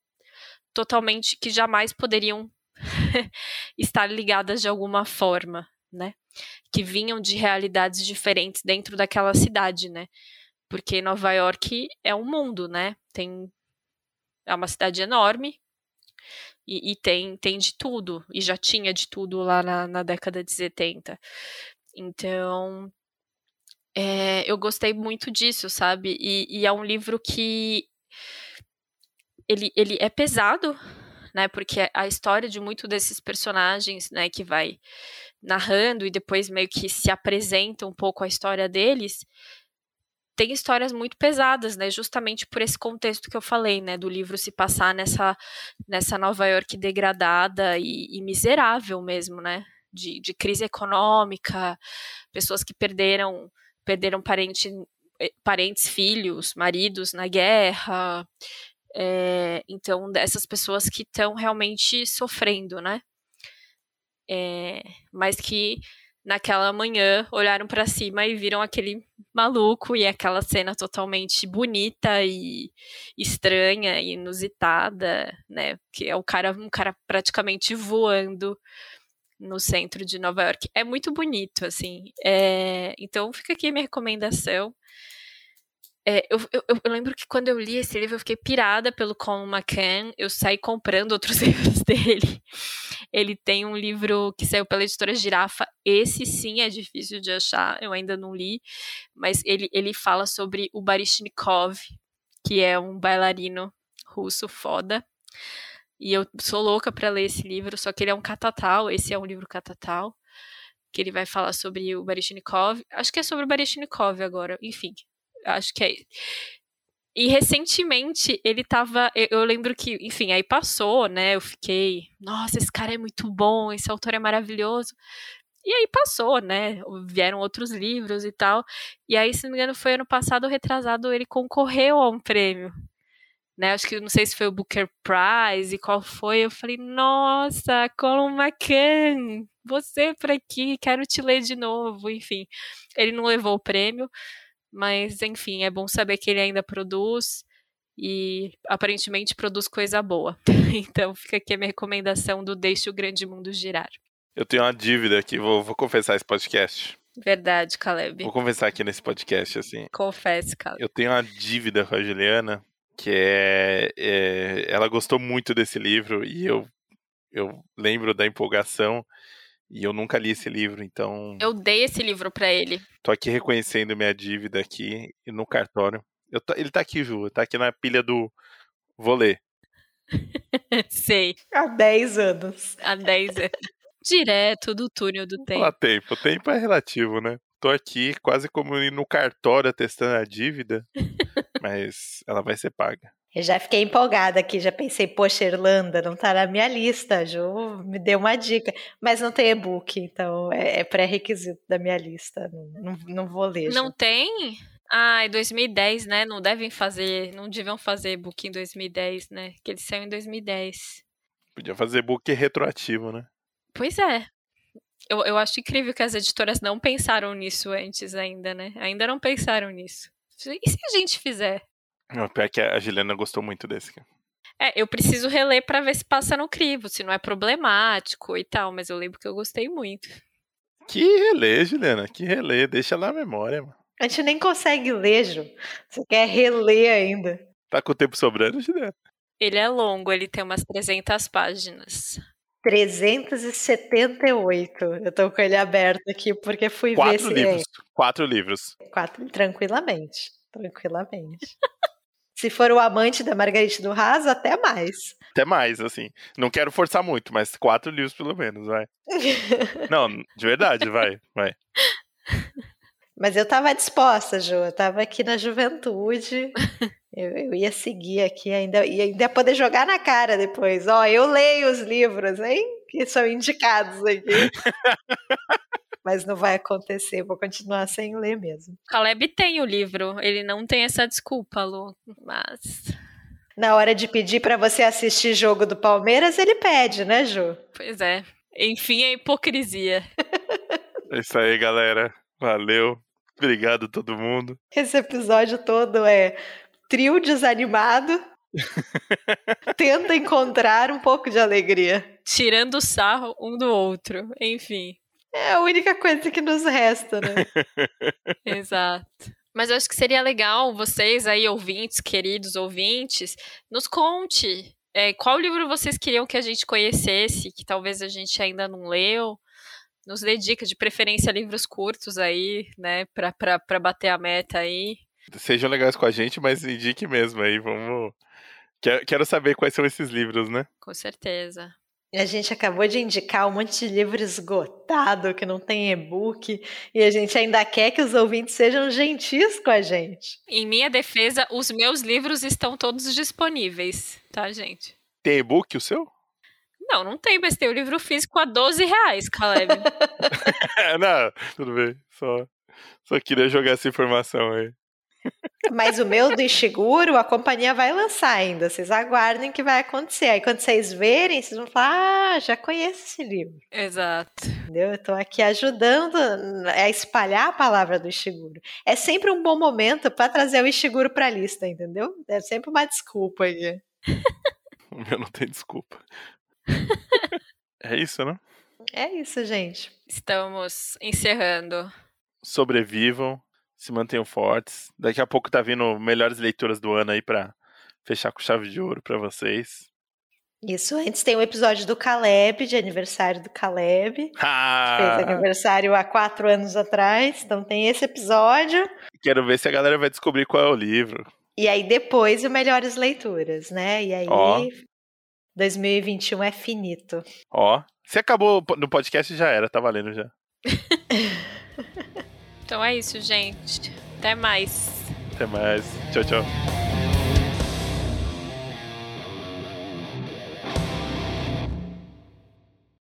totalmente que jamais poderiam <laughs> estar ligadas de alguma forma, né? Que vinham de realidades diferentes dentro daquela cidade, né? Porque Nova York é um mundo, né? Tem é uma cidade enorme e, e tem tem de tudo e já tinha de tudo lá na, na década de 70. Então é, eu gostei muito disso, sabe? E, e, é um livro que ele, ele é pesado, né? Porque a história de muito desses personagens, né, que vai narrando e depois meio que se apresenta um pouco a história deles, tem histórias muito pesadas, né? Justamente por esse contexto que eu falei, né? Do livro se passar nessa, nessa Nova York degradada e, e miserável mesmo, né? De, de crise econômica, pessoas que perderam perderam parente, eh, parentes, filhos, maridos na guerra, É, então, dessas pessoas que estão realmente sofrendo, né? É, mas que naquela manhã olharam para cima e viram aquele maluco e aquela cena totalmente bonita e estranha e inusitada, né? Que é o cara, um cara praticamente voando no centro de Nova York. É muito bonito, assim. É, então fica aqui a minha recomendação. É, eu, eu, eu, lembro que quando eu li esse livro, eu fiquei pirada pelo Colin McCann. Eu saí comprando outros <laughs> livros dele. Ele tem um livro que saiu pela editora Girafa. Esse sim é difícil de achar, eu ainda não li. Mas ele, ele fala sobre o Baryshnikov, que é um bailarino russo foda. E eu sou louca para ler esse livro, só que ele é um catatal. Esse é um livro catatal. Que ele vai falar sobre o Baryshnikov. Acho que é sobre o Baryshnikov agora. Enfim, acho que é. E recentemente ele tava. Eu, eu, lembro que, enfim, aí passou, né? Eu fiquei, nossa, esse cara é muito bom, esse autor é maravilhoso. E aí passou, né? Vieram outros livros e tal. E aí, se não me engano, foi ano passado, retrasado, ele concorreu a um prêmio. Né, acho que não sei se foi o Booker Prize e qual foi. Eu falei, nossa, Colin McCann, você por aqui, quero te ler de novo. Enfim, ele não levou o prêmio, mas, enfim, é bom saber que ele ainda produz e aparentemente produz coisa boa. <laughs> então fica aqui a minha recomendação do Deixe o Grande Mundo Girar. Eu tenho uma dívida aqui, vou, vou confessar esse podcast. Verdade, Caleb. Vou confessar aqui nesse podcast, assim. Confesse, Caleb. Eu tenho uma dívida com a Juliana, que é, é ela gostou muito desse livro e eu, eu lembro da empolgação e eu nunca li esse livro, então. Eu dei esse livro para ele. Tô aqui reconhecendo minha dívida aqui no cartório. Eu ele tá aqui, Ju, tá aqui na pilha do vou ler. <laughs> Sei. Há 10 anos. Há 10 anos. Direto do túnel do tempo. Há tempo. O tempo é relativo, né? Tô aqui quase como no cartório testando a dívida, <laughs> mas ela vai ser paga. Eu já fiquei empolgada aqui, já pensei, poxa, Irlanda não tá na minha lista, Ju me deu uma dica, mas não tem e-book, então é, é pré-requisito da minha lista, não, não, vou ler. Não tem? Ah, é 2010, né? Não devem fazer, não deviam fazer e-book em 2010, né? Que ele saiu em 2010. Podia fazer e-book retroativo, né? Pois é. Eu, eu acho incrível que as editoras não pensaram nisso antes ainda, né? Ainda não pensaram nisso. E se a gente fizer? Não, pior que a Juliana gostou muito desse. É, eu preciso reler para ver se passa no crivo, se não é problemático e tal, mas eu lembro que eu gostei muito. Que relê, Juliana, que relê, deixa lá a memória, mano. A gente nem consegue ler, Ju. Você quer reler ainda. Tá com o tempo sobrando, Juliana? Ele é longo, ele tem umas 300 páginas. 378. Eu tô com ele aberto aqui porque fui Quatro ver se livros. É. Quatro livros. Quatro, tranquilamente. Tranquilamente. Se for o amante da Margarite do Raso, até mais. Até mais, assim. Não quero forçar muito, mas quatro livros pelo menos, vai. <laughs> Não, de verdade, vai, vai. Mas eu tava disposta, Ju. Eu tava aqui na juventude. Eu, eu ia seguir aqui, ainda ia, ainda poder jogar na cara depois. Ó, eu leio os livros, hein? Que são indicados aqui. <laughs> mas não vai acontecer, vou continuar sem ler mesmo. Caleb tem o livro, ele não tem essa desculpa, Lu, mas. Na hora de pedir para você assistir jogo do Palmeiras, ele pede, né, Ju? Pois é. Enfim, é hipocrisia. <laughs> é isso aí, galera. Valeu. Obrigado a todo mundo. Esse episódio todo é trio desanimado. <laughs> Tenta encontrar um pouco de alegria. Tirando sarro um do outro. Enfim. É a única coisa que nos resta, né? <laughs> Exato. Mas eu acho que seria legal vocês aí, ouvintes, queridos ouvintes, nos conte é, qual livro vocês queriam que a gente conhecesse, que talvez a gente ainda não leu. Nos dê dicas, de preferência livros curtos aí, né, pra, pra, pra bater a meta aí. Sejam legais com a gente, mas indique mesmo aí, vamos... Quero saber quais são esses livros, né? Com certeza. A gente acabou de indicar um monte de livro esgotado, que não tem e-book, e a gente ainda quer que os ouvintes sejam gentis com a gente. Em minha defesa, os meus livros estão todos disponíveis, tá, gente? Tem e-book o seu? Não, não tem, mas tem o livro físico a 12 reais, Caleb. <laughs> não, tudo bem. Só, só queria jogar essa informação aí. Mas o meu do Ishiguro, a companhia vai lançar ainda. Vocês aguardem que vai acontecer. Aí quando vocês verem, vocês vão falar: ah, já conheço esse livro. Exato. Entendeu? Eu tô aqui ajudando a espalhar a palavra do Ishiguro. É sempre um bom momento para trazer o Ishiguro pra lista, entendeu? É sempre uma desculpa aí. <laughs> O meu não tem desculpa. é isso, né? É isso, gente. Estamos encerrando. Sobrevivam, se mantenham fortes. Daqui a pouco tá vindo melhores leituras do ano aí pra fechar com chave de ouro pra vocês. Isso, antes tem o episódio do Caleb, de aniversário do Caleb. <laughs> Ah! Fez aniversário há quatro anos atrás, então tem esse episódio. Quero ver se a galera vai descobrir qual é o livro. E aí depois o Melhores Leituras, né? E aí Ó. 2021 é finito. Ó, se acabou no podcast já era, tá valendo já. <laughs> Então é isso, gente. Até mais. Até mais. Tchau, tchau.